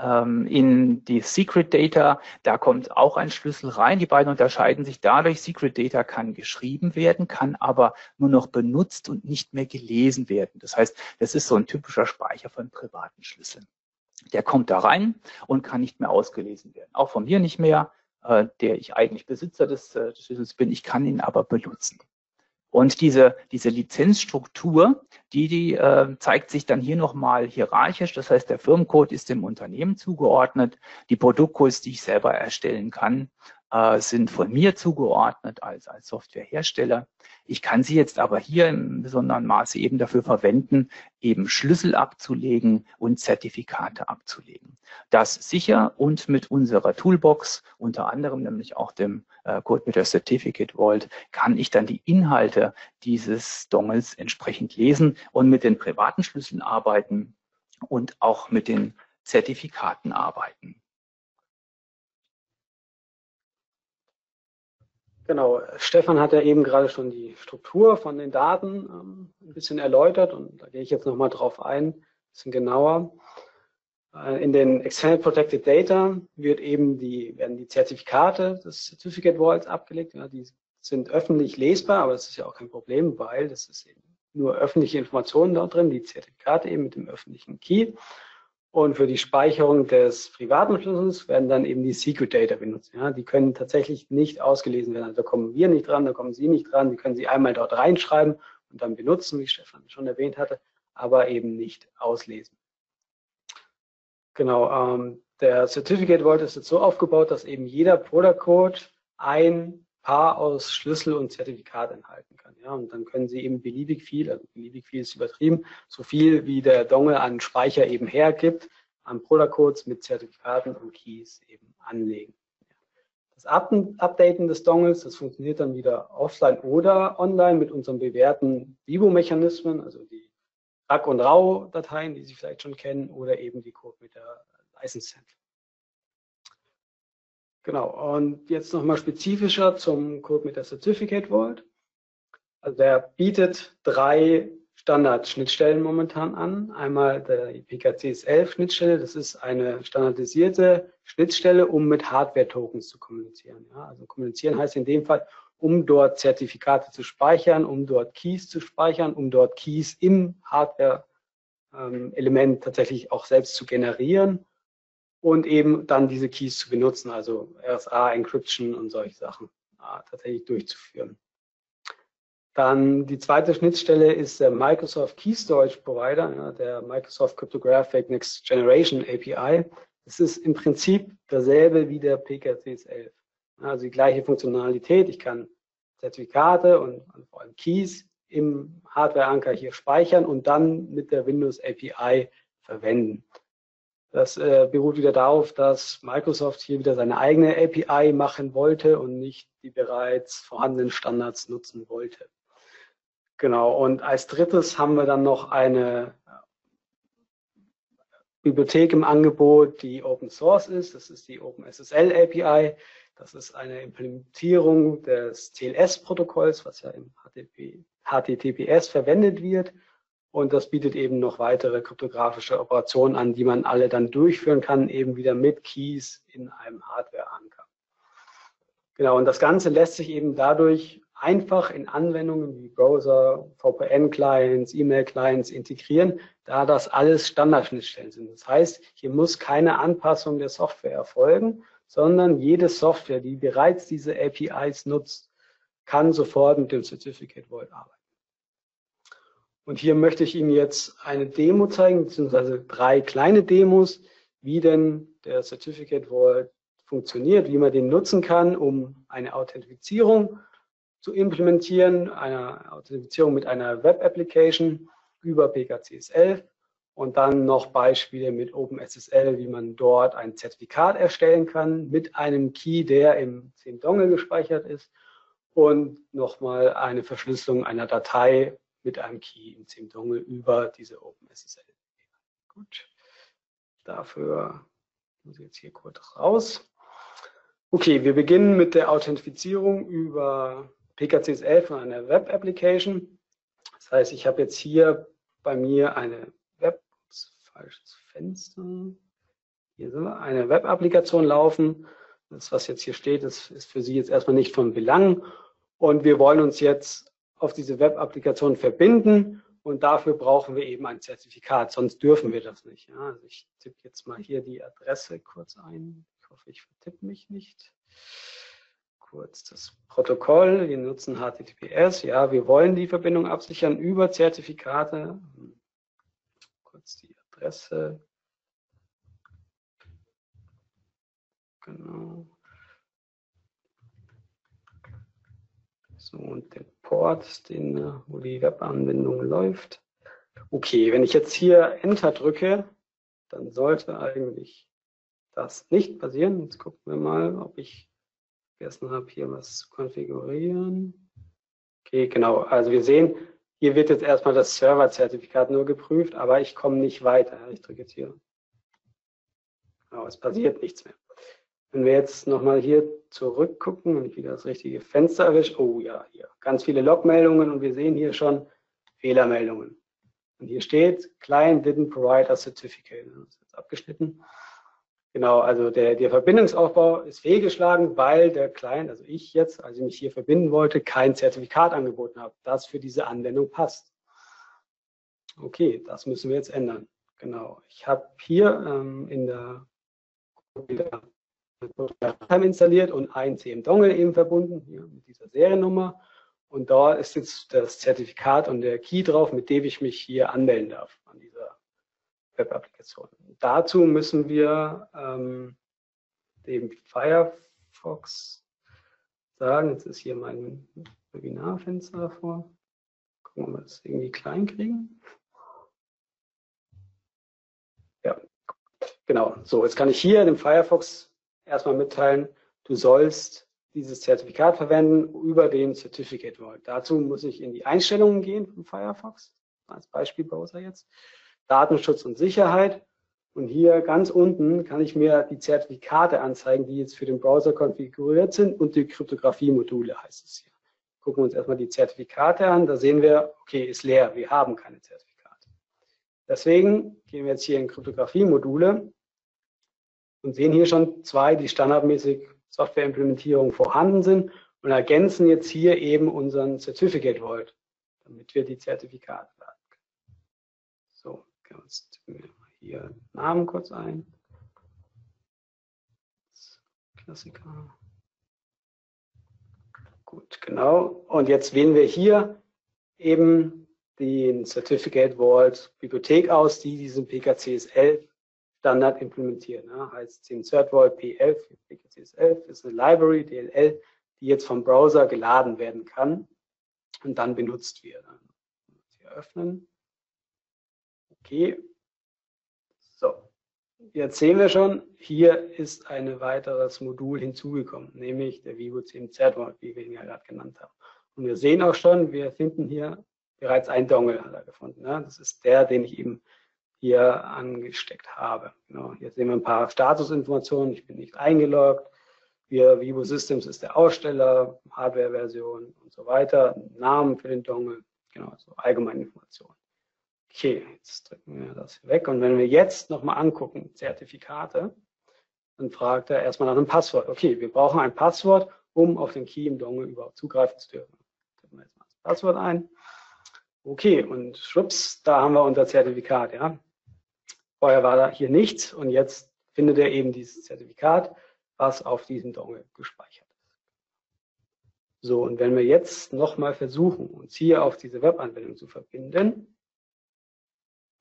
ähm, in die Secret Data, da kommt auch ein Schlüssel rein. Die beiden unterscheiden sich dadurch. Secret Data kann geschrieben werden, kann aber nur noch benutzt und nicht mehr gelesen werden. Das heißt, das ist so ein typischer Speicher von privaten Schlüsseln. Der kommt da rein und kann nicht mehr ausgelesen werden. Auch von mir nicht mehr, äh, der ich eigentlich Besitzer des, äh, des Schlüssels bin. Ich kann ihn aber benutzen. Und diese, diese Lizenzstruktur, die, die äh, zeigt sich dann hier nochmal hierarchisch. Das heißt, der Firmencode ist dem Unternehmen zugeordnet. Die Produktcodes, die ich selber erstellen kann, äh, sind von mir zugeordnet als, als Softwarehersteller. Ich kann sie jetzt aber hier im besonderen Maße eben dafür verwenden, eben Schlüssel abzulegen und Zertifikate abzulegen. Das sicher und mit unserer Toolbox, unter anderem nämlich auch dem äh, CodeMeter Certificate Vault, kann ich dann die Inhalte dieses Dongles entsprechend lesen und mit den privaten Schlüsseln arbeiten und auch mit den Zertifikaten arbeiten. Genau, Stefan hat ja eben gerade schon die Struktur von den Daten ähm, ein bisschen erläutert und da gehe ich jetzt nochmal drauf ein, ein bisschen genauer. Äh, in den External Protected Data wird eben die, werden die Zertifikate des Certificate Vaults abgelegt. Ja, die sind öffentlich lesbar, aber das ist ja auch kein Problem, weil das ist eben nur öffentliche Informationen dort drin, die Zertifikate eben mit dem öffentlichen Key. Und für die Speicherung des privaten Schlüssels werden dann eben die Secret Data benutzt. Ja, die können tatsächlich nicht ausgelesen werden. Also da kommen wir nicht dran, da kommen Sie nicht dran. Die können Sie einmal dort reinschreiben und dann benutzen, wie Stefan schon erwähnt hatte, aber eben nicht auslesen. Genau, ähm, der Certificate Vault ist jetzt so aufgebaut, dass eben jeder Product Code ein Paar aus Schlüssel und Zertifikat enthalten kann. Ja, und dann können Sie eben beliebig viel, also beliebig viel ist übertrieben, so viel wie der Dongle an Speicher eben hergibt, an Product-Codes mit Zertifikaten und Keys eben anlegen. Das Updaten des Dongles, das funktioniert dann wieder offline oder online mit unseren bewährten Vivo-Mechanismen, also die RAC- und RAW-Dateien, die Sie vielleicht schon kennen, oder eben die Code mit der License Handling. Genau, und jetzt nochmal spezifischer zum Code mit der Certificate Vault. Also der bietet drei Standardschnittstellen momentan an. Einmal der PKCS11-Schnittstelle, das ist eine standardisierte Schnittstelle, um mit Hardware-Tokens zu kommunizieren. Ja, also kommunizieren heißt in dem Fall, um dort Zertifikate zu speichern, um dort Keys zu speichern, um dort Keys im Hardware-Element ähm, tatsächlich auch selbst zu generieren und eben dann diese Keys zu benutzen, also RSA, Encryption und solche Sachen ja, tatsächlich durchzuführen. Dann die zweite Schnittstelle ist der Microsoft Key Storage Provider, ja, der Microsoft Cryptographic Next Generation API. Das ist im Prinzip dasselbe wie der PKCS11. Also die gleiche Funktionalität. Ich kann Zertifikate und vor allem Keys im Hardware-Anker hier speichern und dann mit der Windows API verwenden. Das äh, beruht wieder darauf, dass Microsoft hier wieder seine eigene API machen wollte und nicht die bereits vorhandenen Standards nutzen wollte. Genau, und als drittes haben wir dann noch eine Bibliothek im Angebot, die Open Source ist. Das ist die OpenSSL API. Das ist eine Implementierung des TLS-Protokolls, was ja im HTTP, HTTPS verwendet wird. Und das bietet eben noch weitere kryptografische Operationen an, die man alle dann durchführen kann, eben wieder mit Keys in einem Hardware-Anker. Genau, und das Ganze lässt sich eben dadurch einfach in Anwendungen wie Browser, VPN-Clients, E-Mail-Clients integrieren, da das alles Standardschnittstellen sind. Das heißt, hier muss keine Anpassung der Software erfolgen, sondern jede Software, die bereits diese APIs nutzt, kann sofort mit dem Certificate Vault arbeiten. Und hier möchte ich Ihnen jetzt eine Demo zeigen, beziehungsweise drei kleine Demos, wie denn der Certificate Vault funktioniert, wie man den nutzen kann, um eine Authentifizierung zu implementieren, eine Authentifizierung mit einer Web-Application über PKCS11 und dann noch Beispiele mit OpenSSL, wie man dort ein Zertifikat erstellen kann mit einem Key, der im 10 Dongle gespeichert ist und nochmal eine Verschlüsselung einer Datei mit einem Key im CIM-Dongle über diese OpenSSL. Gut, dafür muss ich jetzt hier kurz raus. Okay, wir beginnen mit der Authentifizierung über PKCS11 von einer Web-Application. Das heißt, ich habe jetzt hier bei mir eine Web, falsches Fenster, hier sind wir, eine Web-Applikation laufen. Das, was jetzt hier steht, das ist für Sie jetzt erstmal nicht von Belang. Und wir wollen uns jetzt auf diese Web-Applikation verbinden und dafür brauchen wir eben ein Zertifikat, sonst dürfen wir das nicht. Ja, also ich tippe jetzt mal hier die Adresse kurz ein. Ich hoffe, ich vertippe mich nicht. Kurz das Protokoll. Wir nutzen HTTPS. Ja, wir wollen die Verbindung absichern über Zertifikate. Kurz die Adresse. Genau. So, und den Port, den, äh, wo die Webanwendung läuft. Okay, wenn ich jetzt hier Enter drücke, dann sollte eigentlich das nicht passieren. Jetzt gucken wir mal, ob ich vergessen habe, hier was zu konfigurieren. Okay, genau. Also wir sehen, hier wird jetzt erstmal das Server-Zertifikat nur geprüft, aber ich komme nicht weiter. Ich drücke jetzt hier. Genau, es passiert nichts mehr. Wenn wir jetzt nochmal hier zurückgucken und ich wieder das richtige Fenster erwische, oh ja, hier ganz viele Logmeldungen und wir sehen hier schon Fehlermeldungen. Und hier steht, Client didn't provide a certificate. Das ist jetzt abgeschnitten. Genau, also der, der Verbindungsaufbau ist fehlgeschlagen, weil der Client, also ich jetzt, als ich mich hier verbinden wollte, kein Zertifikat angeboten habe, das für diese Anwendung passt. Okay, das müssen wir jetzt ändern. Genau, ich habe hier ähm, in der installiert und ein CM-Dongle eben verbunden, hier mit dieser Seriennummer. Und da ist jetzt das Zertifikat und der Key drauf, mit dem ich mich hier anmelden darf an dieser Web-Applikation. Dazu müssen wir ähm, dem Firefox sagen, jetzt ist hier mein Webinarfenster davor. Gucken, ob wir das irgendwie klein kriegen. Ja, genau. So, jetzt kann ich hier dem Firefox erstmal mitteilen, du sollst dieses Zertifikat verwenden über den Certificate Vault. Dazu muss ich in die Einstellungen gehen von Firefox, als Beispielbrowser jetzt. Datenschutz und Sicherheit. Und hier ganz unten kann ich mir die Zertifikate anzeigen, die jetzt für den Browser konfiguriert sind und die Kryptographie-Module heißt es hier. Gucken wir uns erstmal die Zertifikate an. Da sehen wir, okay, ist leer. Wir haben keine Zertifikate. Deswegen gehen wir jetzt hier in Kryptographie-Module und sehen hier schon zwei, die standardmäßig Softwareimplementierung vorhanden sind und ergänzen jetzt hier eben unseren Certificate Vault, damit wir die Zertifikate laden können. So, jetzt hier Namen kurz ein. Klassiker. Gut, genau. Und jetzt wählen wir hier eben den Certificate Vault Bibliothek aus, die diesen PKCS11 Standard implementieren. Ne? Heißt CertVault P11, PKCS11 ist eine Library, DLL, die jetzt vom Browser geladen werden kann und dann benutzt wird. Hier öffnen. Okay. So. Jetzt sehen wir schon, hier ist ein weiteres Modul hinzugekommen, nämlich der Vivo 10 Zertvault, wie wir ihn ja gerade genannt haben. Und wir sehen auch schon, wir finden hier bereits ein Dongle gefunden. Ne? Das ist der, den ich eben hier angesteckt habe. Genau, hier sehen wir ein paar Statusinformationen. Ich bin nicht eingeloggt. Wir, Vivo Systems ist der Aussteller, Hardware-Version und so weiter, Namen für den Dongle, genau, so allgemeine Informationen. Okay, jetzt drücken wir das weg. Und wenn wir jetzt nochmal angucken, Zertifikate, dann fragt er erstmal nach einem Passwort. Okay, wir brauchen ein Passwort, um auf den Key im Dongle überhaupt zugreifen zu dürfen. Tippen wir jetzt mal das Passwort ein. Okay, und schwupps, da haben wir unser Zertifikat, ja. Vorher war da hier nichts und jetzt findet er eben dieses Zertifikat, was auf diesem Dongle gespeichert ist. So, und wenn wir jetzt nochmal versuchen, uns hier auf diese Webanwendung zu verbinden,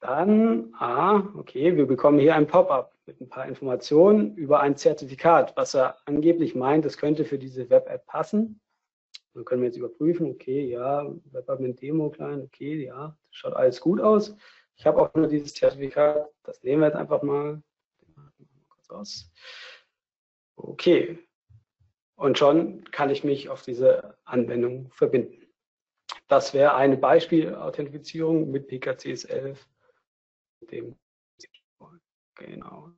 dann, ah, okay, wir bekommen hier ein Pop-up mit ein paar Informationen über ein Zertifikat, was er angeblich meint, es könnte für diese Web-App passen. Dann können wir jetzt überprüfen, okay, ja, Web-Admin Demo klein, okay, ja, schaut alles gut aus. Ich habe auch nur dieses Zertifikat, das nehmen wir jetzt einfach mal. Okay. Und schon kann ich mich auf diese Anwendung verbinden. Das wäre eine Beispiel-Authentifizierung mit PKCS11. Dem genau.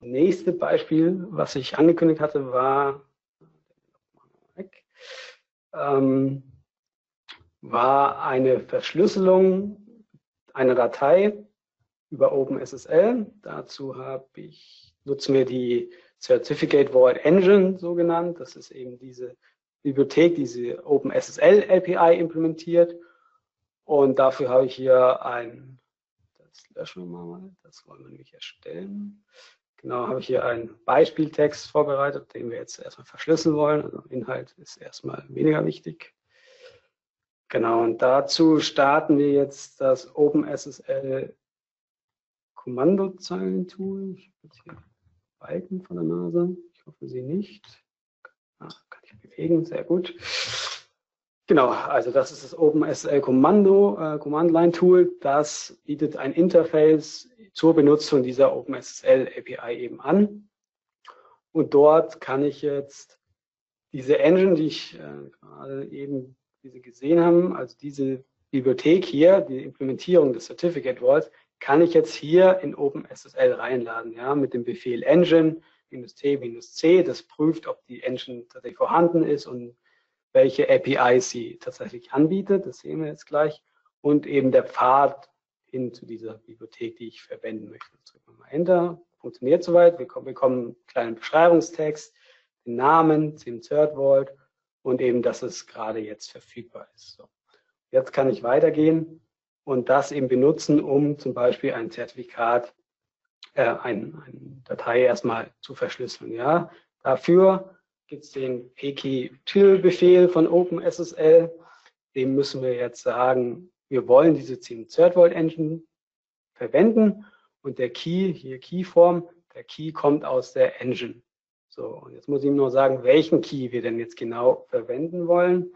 Nächste Beispiel, was ich angekündigt hatte, war, ähm, war eine Verschlüsselung eine Datei über OpenSSL. Dazu habe ich, nutzen wir die Certificate Vault Engine, so genannt. Das ist eben diese Bibliothek, diese OpenSSL API implementiert. Und dafür habe ich hier ein, das löschen wir mal, das wollen wir nämlich erstellen. Genau, habe ich hier einen Beispieltext vorbereitet, den wir jetzt erstmal verschlüsseln wollen. Also Inhalt ist erstmal weniger wichtig. Genau, und dazu starten wir jetzt das OpenSSL Kommandozeilentool. Ich habe jetzt hier Balken von der Nase. Ich hoffe, Sie nicht. Ach, kann ich bewegen, sehr gut. Genau, also das ist das OpenSSL Kommando, äh, Command Line Tool. Das bietet ein Interface zur Benutzung dieser OpenSSL API eben an. Und dort kann ich jetzt diese Engine, die ich äh, gerade eben diese gesehen haben, also diese Bibliothek hier, die Implementierung des Certificate Vaults, kann ich jetzt hier in OpenSSL reinladen, ja, mit dem Befehl engine t-c, das prüft, ob die Engine tatsächlich vorhanden ist und welche APIs sie tatsächlich anbietet, das sehen wir jetzt gleich, und eben der Pfad hin zu dieser Bibliothek, die ich verwenden möchte. Drücken wir mal Enter, funktioniert soweit, wir bekommen einen kleinen Beschreibungstext, den Namen, den Third Vault und eben, dass es gerade jetzt verfügbar ist. So. Jetzt kann ich weitergehen und das eben benutzen, um zum Beispiel ein Zertifikat, äh, ein, eine Datei erstmal zu verschlüsseln. Ja, dafür gibt es den pkey-till-Befehl von OpenSSL. Dem müssen wir jetzt sagen, wir wollen diese 10 Third Vault Engine verwenden und der Key, hier Keyform, der Key kommt aus der Engine. So, und jetzt muss ich ihm nur sagen, welchen Key wir denn jetzt genau verwenden wollen.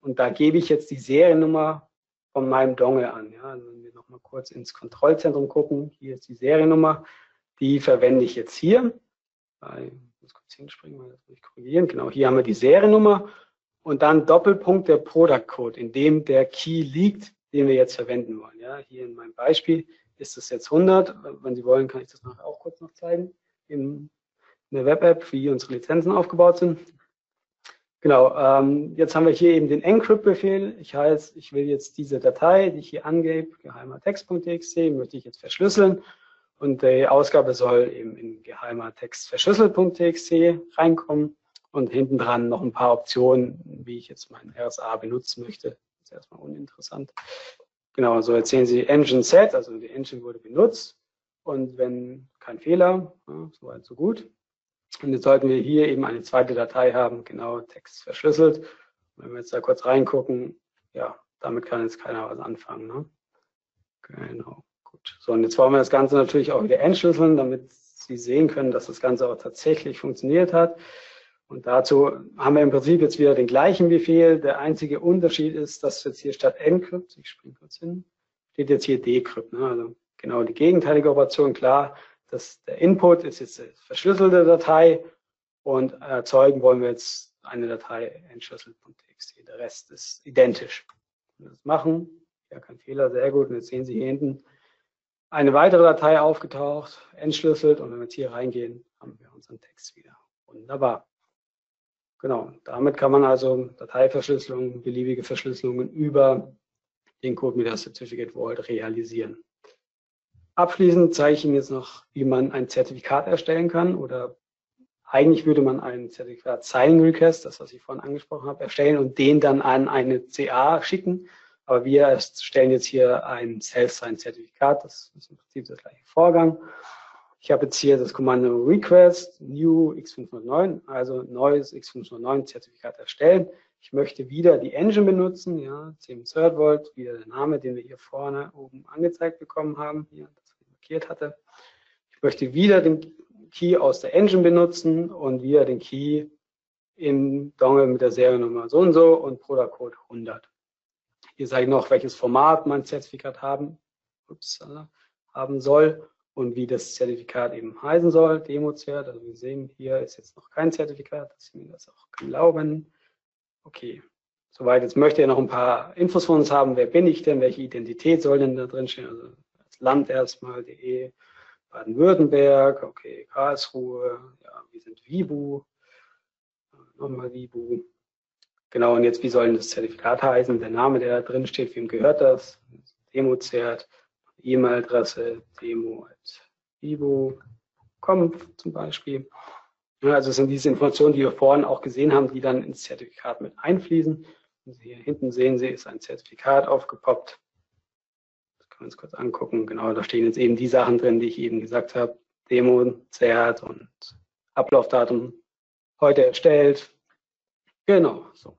Und da gebe ich jetzt die Seriennummer von meinem Dongle an. Ja, also wenn wir nochmal kurz ins Kontrollzentrum gucken, hier ist die Seriennummer, die verwende ich jetzt hier. Ich muss kurz hinspringen, weil das muss ich korrigieren. Genau, hier haben wir die Seriennummer und dann Doppelpunkt der Product Code, in dem der Key liegt, den wir jetzt verwenden wollen. Ja, hier in meinem Beispiel ist es jetzt 100. Wenn Sie wollen, kann ich das nachher auch kurz noch zeigen in der Web-App, wie unsere Lizenzen aufgebaut sind. Genau, ähm, jetzt haben wir hier eben den Encrypt-Befehl. Ich heißt, ich will jetzt diese Datei, die ich hier angebe, geheimer Text.txt, möchte ich jetzt verschlüsseln. Und die Ausgabe soll eben in geheimer Text verschlüsselt.txt reinkommen. Und hinten dran noch ein paar Optionen, wie ich jetzt mein RSA benutzen möchte. Das ist erstmal uninteressant. Genau, so sehen Sie Engine Set, also die Engine wurde benutzt. Und wenn kein Fehler, ja, soweit so gut, und jetzt sollten wir hier eben eine zweite Datei haben, genau Text verschlüsselt. Wenn wir jetzt da kurz reingucken, ja, damit kann jetzt keiner was anfangen. Ne? Genau, gut. So, und jetzt wollen wir das Ganze natürlich auch wieder entschlüsseln, damit Sie sehen können, dass das Ganze auch tatsächlich funktioniert hat. Und dazu haben wir im Prinzip jetzt wieder den gleichen Befehl. Der einzige Unterschied ist, dass jetzt hier statt encrypt, ich springe kurz hin, steht jetzt hier decrypt. Ne? Also genau die gegenteilige Operation, klar, das, der Input ist jetzt eine verschlüsselte Datei und erzeugen wollen wir jetzt eine Datei entschlüsselt.txt. Der Rest ist identisch. Das machen, ja kein Fehler, sehr gut. Und jetzt sehen Sie hier hinten eine weitere Datei aufgetaucht, entschlüsselt und wenn wir jetzt hier reingehen, haben wir unseren Text wieder. Wunderbar. Genau, damit kann man also Dateiverschlüsselung, beliebige Verschlüsselungen über den Code mit der Certificate Vault realisieren. Abschließend zeige ich Ihnen jetzt noch, wie man ein Zertifikat erstellen kann oder eigentlich würde man ein Zertifikat Signing Request, das was ich vorhin angesprochen habe, erstellen und den dann an eine CA schicken. Aber wir erstellen jetzt hier ein Self-Sign-Zertifikat. Das ist im Prinzip der gleiche Vorgang. Ich habe jetzt hier das Kommando Request New X509, also neues X509 Zertifikat erstellen. Ich möchte wieder die Engine benutzen, ja, 10 Third Volt, wieder der Name, den wir hier vorne oben angezeigt bekommen haben, hier, markiert hatte. Ich möchte wieder den Key aus der Engine benutzen und wieder den Key im Dongle mit der Seriennummer so und so und Product 100. Hier sage ich noch, welches Format mein Zertifikat haben, ups, haben soll und wie das Zertifikat eben heißen soll, Demo-Zert. Also wir sehen, hier ist jetzt noch kein Zertifikat, dass Sie mir das auch glauben. Okay, soweit. Jetzt möchte er noch ein paar Infos von uns haben. Wer bin ich denn? Welche Identität soll denn da drin stehen? Also Land erstmal, DE, Baden-Württemberg, okay, Karlsruhe, ja, wir sind Vibu, nochmal Vibu. Genau, und jetzt, wie soll das Zertifikat heißen? Der Name, der da drin steht, wem gehört das? Demo-Zert, E-Mail-Adresse, demo.vibu.com zum Beispiel. Ja, also das sind diese Informationen, die wir vorhin auch gesehen haben, die dann ins Zertifikat mit einfließen. Hier hinten sehen Sie, ist ein Zertifikat aufgepoppt können wir uns kurz angucken. Genau, da stehen jetzt eben die Sachen drin, die ich eben gesagt habe. Demo, Zert und Ablaufdatum heute erstellt. Genau, so.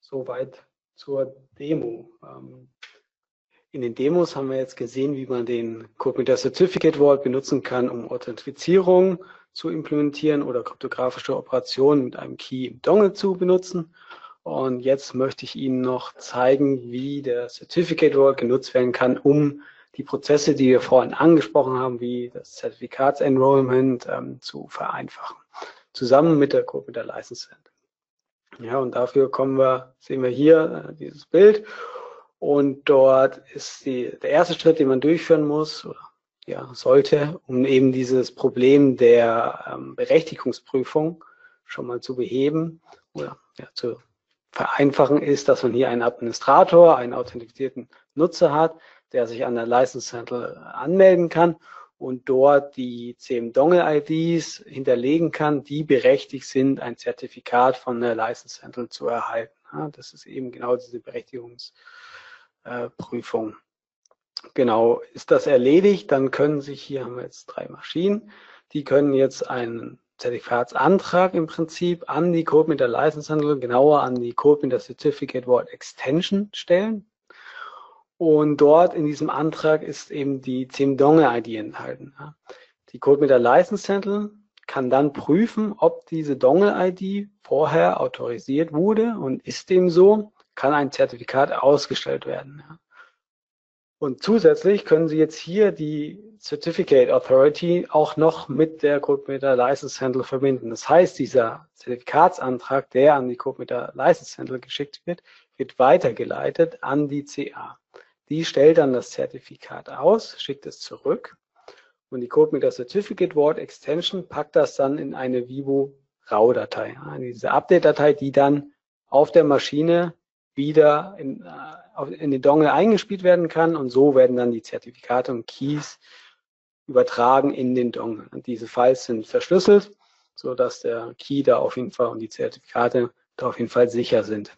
Soweit zur Demo. Ähm, in den Demos haben wir jetzt gesehen, wie man den Code mit der Certificate Vault benutzen kann, um Authentifizierung zu implementieren oder kryptografische Operationen mit einem Key im Dongle zu benutzen. Und jetzt möchte ich Ihnen noch zeigen, wie der Certificate Vault genutzt werden kann, um die Prozesse, die wir vorhin angesprochen haben, wie das Zertifikatsenrollment ähm, zu vereinfachen, zusammen mit der Code mit der License Center. Ja, und dafür kommen wir, sehen wir hier äh, dieses Bild. Und dort ist die, der erste Schritt, den man durchführen muss oder ja, sollte, um eben dieses Problem der ähm, Berechtigungsprüfung schon mal zu beheben oder ja, zu vereinfachen, ist, dass man hier einen Administrator, einen authentifizierten Nutzer hat, der sich an der License Central anmelden kann und dort die CM Dongle IDs hinterlegen kann, die berechtigt sind, ein Zertifikat von der License Central zu erhalten. Das ist eben genau diese Berechtigungsprüfung. Genau, ist das erledigt, dann können sich, hier haben wir jetzt drei Maschinen, die können jetzt einen Zertifikatsantrag im Prinzip an die Code mit der License Handle, genauer an die Code mit der Certificate Word Extension stellen. Und dort in diesem Antrag ist eben die CMDongle-ID enthalten. Die Code mit der License Handle kann dann prüfen, ob diese Dongle-ID vorher autorisiert wurde und ist dem so, kann ein Zertifikat ausgestellt werden. Und zusätzlich können Sie jetzt hier die Certificate Authority auch noch mit der CodeMeter License Handle verbinden. Das heißt, dieser Zertifikatsantrag, der an die CodeMeter License Handle geschickt wird, wird weitergeleitet an die CA. Die stellt dann das Zertifikat aus, schickt es zurück und die CodeMeter Certificate Word Extension packt das dann in eine Vivo RAW-Datei, diese Update-Datei, die dann auf der Maschine wieder in, äh, in den Dongle eingespielt werden kann und so werden dann die Zertifikate und Keys übertragen in den Dongle. Und diese Files sind verschlüsselt, so dass der Key da auf jeden Fall und die Zertifikate da auf jeden Fall sicher sind.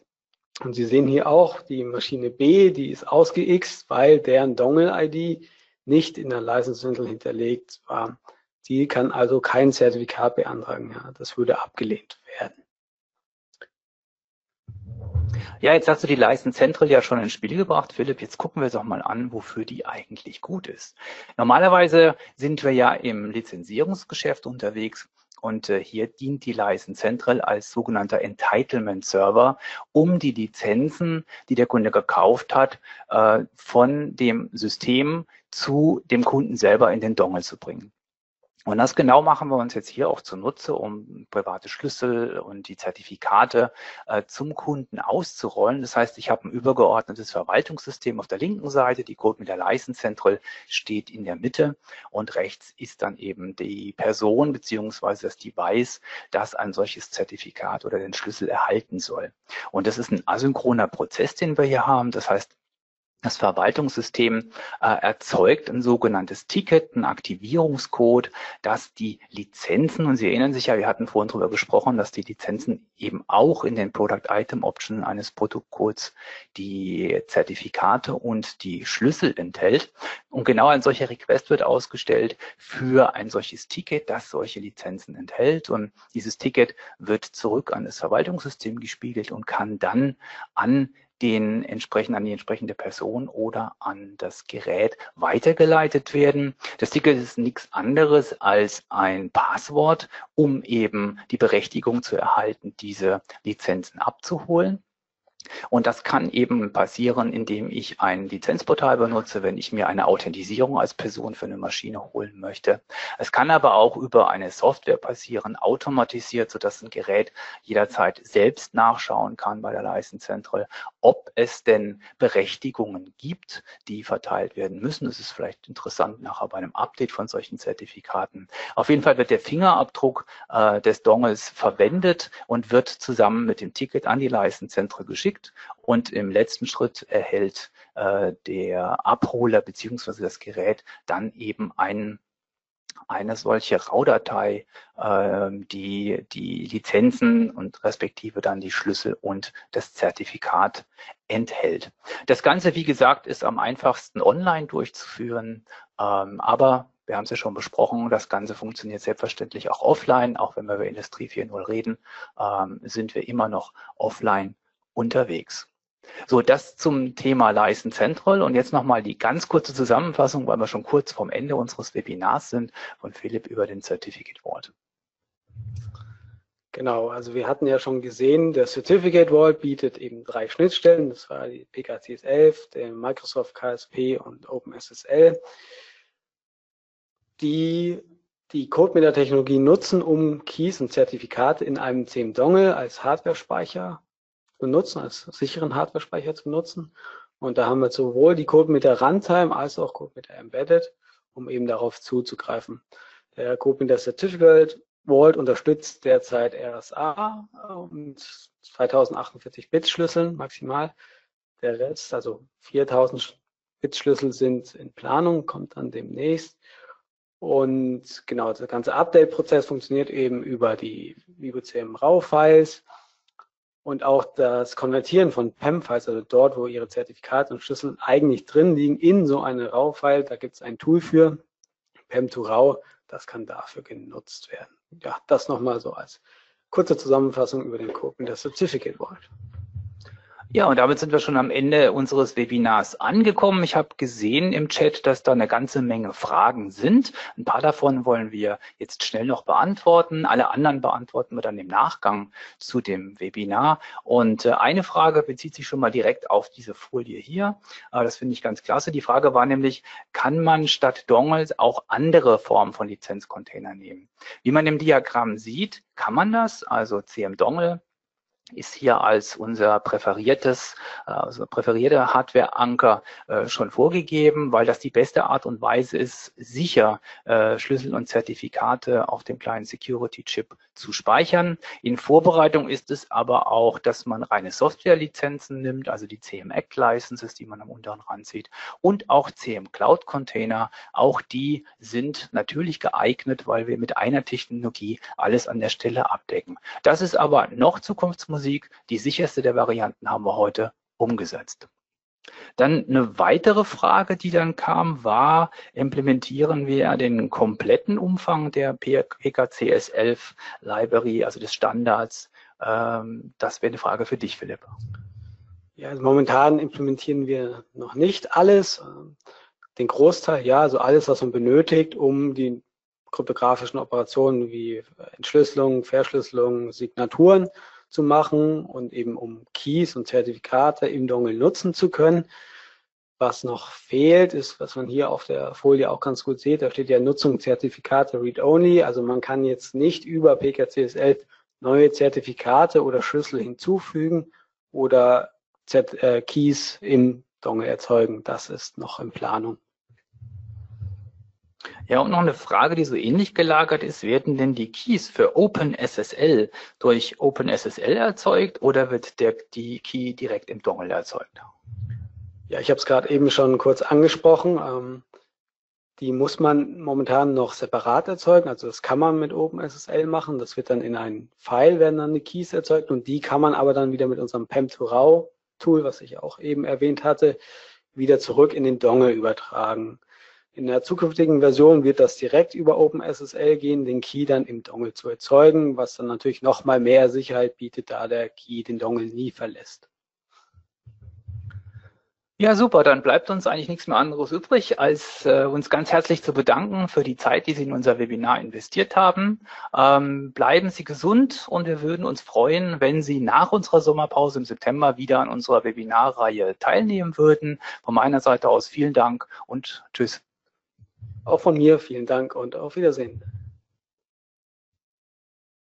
Und Sie sehen hier auch die Maschine B, die ist ausgeixt, weil deren Dongle-ID nicht in der License Central hinterlegt war. Die kann also kein Zertifikat beantragen. Ja, das würde abgelehnt werden. Ja, jetzt hast du die License Central ja schon ins Spiel gebracht, Philipp. Jetzt gucken wir uns doch mal an, wofür die eigentlich gut ist. Normalerweise sind wir ja im Lizenzierungsgeschäft unterwegs und äh, hier dient die License Central als sogenannter Entitlement Server, um die Lizenzen, die der Kunde gekauft hat, äh, von dem System zu dem Kunden selber in den Dongle zu bringen. Und das genau machen wir uns jetzt hier auch zunutze, um private Schlüssel und die Zertifikate äh, zum Kunden auszurollen. Das heißt, ich habe ein übergeordnetes Verwaltungssystem auf der linken Seite, die Code mit der License Central steht in der Mitte und rechts ist dann eben die Person beziehungsweise das Device, das ein solches Zertifikat oder den Schlüssel erhalten soll. Und das ist ein asynchroner Prozess, den wir hier haben. Das heißt, das Verwaltungssystem äh, erzeugt ein sogenanntes Ticket, ein Aktivierungscode, dass die Lizenzen, und Sie erinnern sich ja, wir hatten vorhin darüber gesprochen, dass die Lizenzen eben auch in den Product Item Option eines Produktcodes die Zertifikate und die Schlüssel enthält. Und genau ein solcher Request wird ausgestellt für ein solches Ticket, das solche Lizenzen enthält. Und dieses Ticket wird zurück an das Verwaltungssystem gespiegelt und kann dann an den entsprechend an die entsprechende Person oder an das Gerät weitergeleitet werden. Das Ticket ist nichts anderes als ein Passwort, um eben die Berechtigung zu erhalten, diese Lizenzen abzuholen. Und das kann eben passieren, indem ich ein Lizenzportal benutze, wenn ich mir eine Authentisierung als Person für eine Maschine holen möchte. Es kann aber auch über eine Software passieren, automatisiert, sodass ein Gerät jederzeit selbst nachschauen kann bei der License ob es denn Berechtigungen gibt, die verteilt werden müssen. Das ist vielleicht interessant nachher bei einem Update von solchen Zertifikaten. Auf jeden Fall wird der Fingerabdruck äh, des Dongles verwendet und wird zusammen mit dem Ticket an die License geschickt geschickt und im letzten Schritt erhält äh, der Abholer beziehungsweise das Gerät dann eben einen eine solche RAW-Datei, äh, die die Lizenzen und respektive dann die Schlüssel und das Zertifikat enthält. Das Ganze, wie gesagt, ist am einfachsten online durchzuführen, ähm, aber wir haben es ja schon besprochen, das Ganze funktioniert selbstverständlich auch offline, auch wenn wir über Industrie 4.0 reden, ähm, sind wir immer noch offline unterwegs. So, das zum Thema License Central und jetzt nochmal die ganz kurze Zusammenfassung, weil wir schon kurz vorm Ende unseres Webinars sind, von Philipp über den Certificate Vault. Genau, also wir hatten ja schon gesehen, der Certificate Vault bietet eben drei Schnittstellen. Das war die PKCS11, der Microsoft KSP und OpenSSL, die die CodeMeter-Technologie nutzen, um Keys und Zertifikate in einem CM-Dongle als Hardware-Speicher zu nutzen, als sicheren Hardware-Speicher zu nutzen. Und da haben wir sowohl die CodeMeter Runtime als auch CodeMeter Embedded, um eben darauf zuzugreifen. Der CodeMeter Certificate Vault unterstützt derzeit RSA und 2048 Bit Schlüsseln maximal. Der Rest, also 4000 Bit Schlüssel sind in Planung, kommt dann demnächst. Und genau, der ganze Update-Prozess funktioniert eben über die VivoCM RAW-Files und auch das Konvertieren von PEM-Files, also dort, wo Ihre Zertifikate und Schlüssel eigentlich drin liegen, in so eine RAW-File. Da gibt es ein Tool für, PEM to RAW, das kann dafür genutzt werden. Ja, das nochmal so als kurze Zusammenfassung über den mit der Certificate Vault. Ja, und damit sind wir schon am Ende unseres Webinars angekommen. Ich habe gesehen im Chat, dass da eine ganze Menge Fragen sind. Ein paar davon wollen wir jetzt schnell noch beantworten. Alle anderen beantworten wir dann im Nachgang zu dem Webinar. Und äh, eine Frage bezieht sich schon mal direkt auf diese Folie hier. Äh, das finde ich ganz klasse. Die Frage war nämlich, kann man statt Dongles auch andere Formen von Lizenzcontainer nehmen? Wie man im Diagramm sieht, kann man das, also CM-Dongle ist hier als unser präferiertes, also präferierte Hardware-Anker äh, schon vorgegeben, weil das die beste Art und Weise ist, sicher äh, Schlüssel und Zertifikate auf dem kleinen Security-Chip zu speichern. In Vorbereitung ist es aber auch, dass man reine Software-Lizenzen nimmt, also die CM Act Licenses, die man am unteren Rand sieht, und auch CM Cloud Container. Auch die sind natürlich geeignet, weil wir mit einer Technologie alles an der Stelle abdecken. Das ist aber noch Zukunftsmusik Musik. Die sicherste der Varianten haben wir heute umgesetzt. Dann eine weitere Frage, die dann kam, war, implementieren wir den kompletten Umfang der PKCS11 Library, also des Standards? Ähm, das wäre eine Frage für dich, Philipp. Ja, also momentan implementieren wir noch nicht alles. Den Großteil, ja, also alles, was man benötigt, um die kryptografischen Operationen wie Entschlüsselung, Verschlüsselung, Signaturen zu machen und eben um Keys und Zertifikate im Dongle nutzen zu können. Was noch fehlt, ist, was man hier auf der Folie auch ganz gut sieht, da steht ja Nutzung Zertifikate Read-Only. Also man kann jetzt nicht über PKCS11 neue Zertifikate oder Schlüssel hinzufügen oder Z äh, Keys im Dongle erzeugen. Das ist noch in Planung. Ja, und noch eine Frage, die so ähnlich gelagert ist. Werden denn die Keys für OpenSSL durch OpenSSL erzeugt oder wird der, die Key direkt im Dongle erzeugt? Ja, ich habe es gerade eben schon kurz angesprochen. Ähm, die muss man momentan noch separat erzeugen. Also das kann man mit OpenSSL machen. Das wird dann in ein File, werden dann die Keys erzeugt und die kann man aber dann wieder mit unserem PEM2RAW Tool, was ich auch eben erwähnt hatte, wieder zurück in den Dongle übertragen. In der zukünftigen Version wird das direkt über OpenSSL gehen, den Key dann im Dongle zu erzeugen, was dann natürlich nochmal mehr Sicherheit bietet, da der Key den Dongle nie verlässt. Ja, super. Dann bleibt uns eigentlich nichts mehr anderes übrig, als äh, uns ganz herzlich zu bedanken für die Zeit, die Sie in unser Webinar investiert haben. Ähm, bleiben Sie gesund und wir würden uns freuen, wenn Sie nach unserer Sommerpause im September wieder an unserer Webinarreihe teilnehmen würden. Von meiner Seite aus vielen Dank und tschüss. Auch von mir vielen Dank und auf Wiedersehen.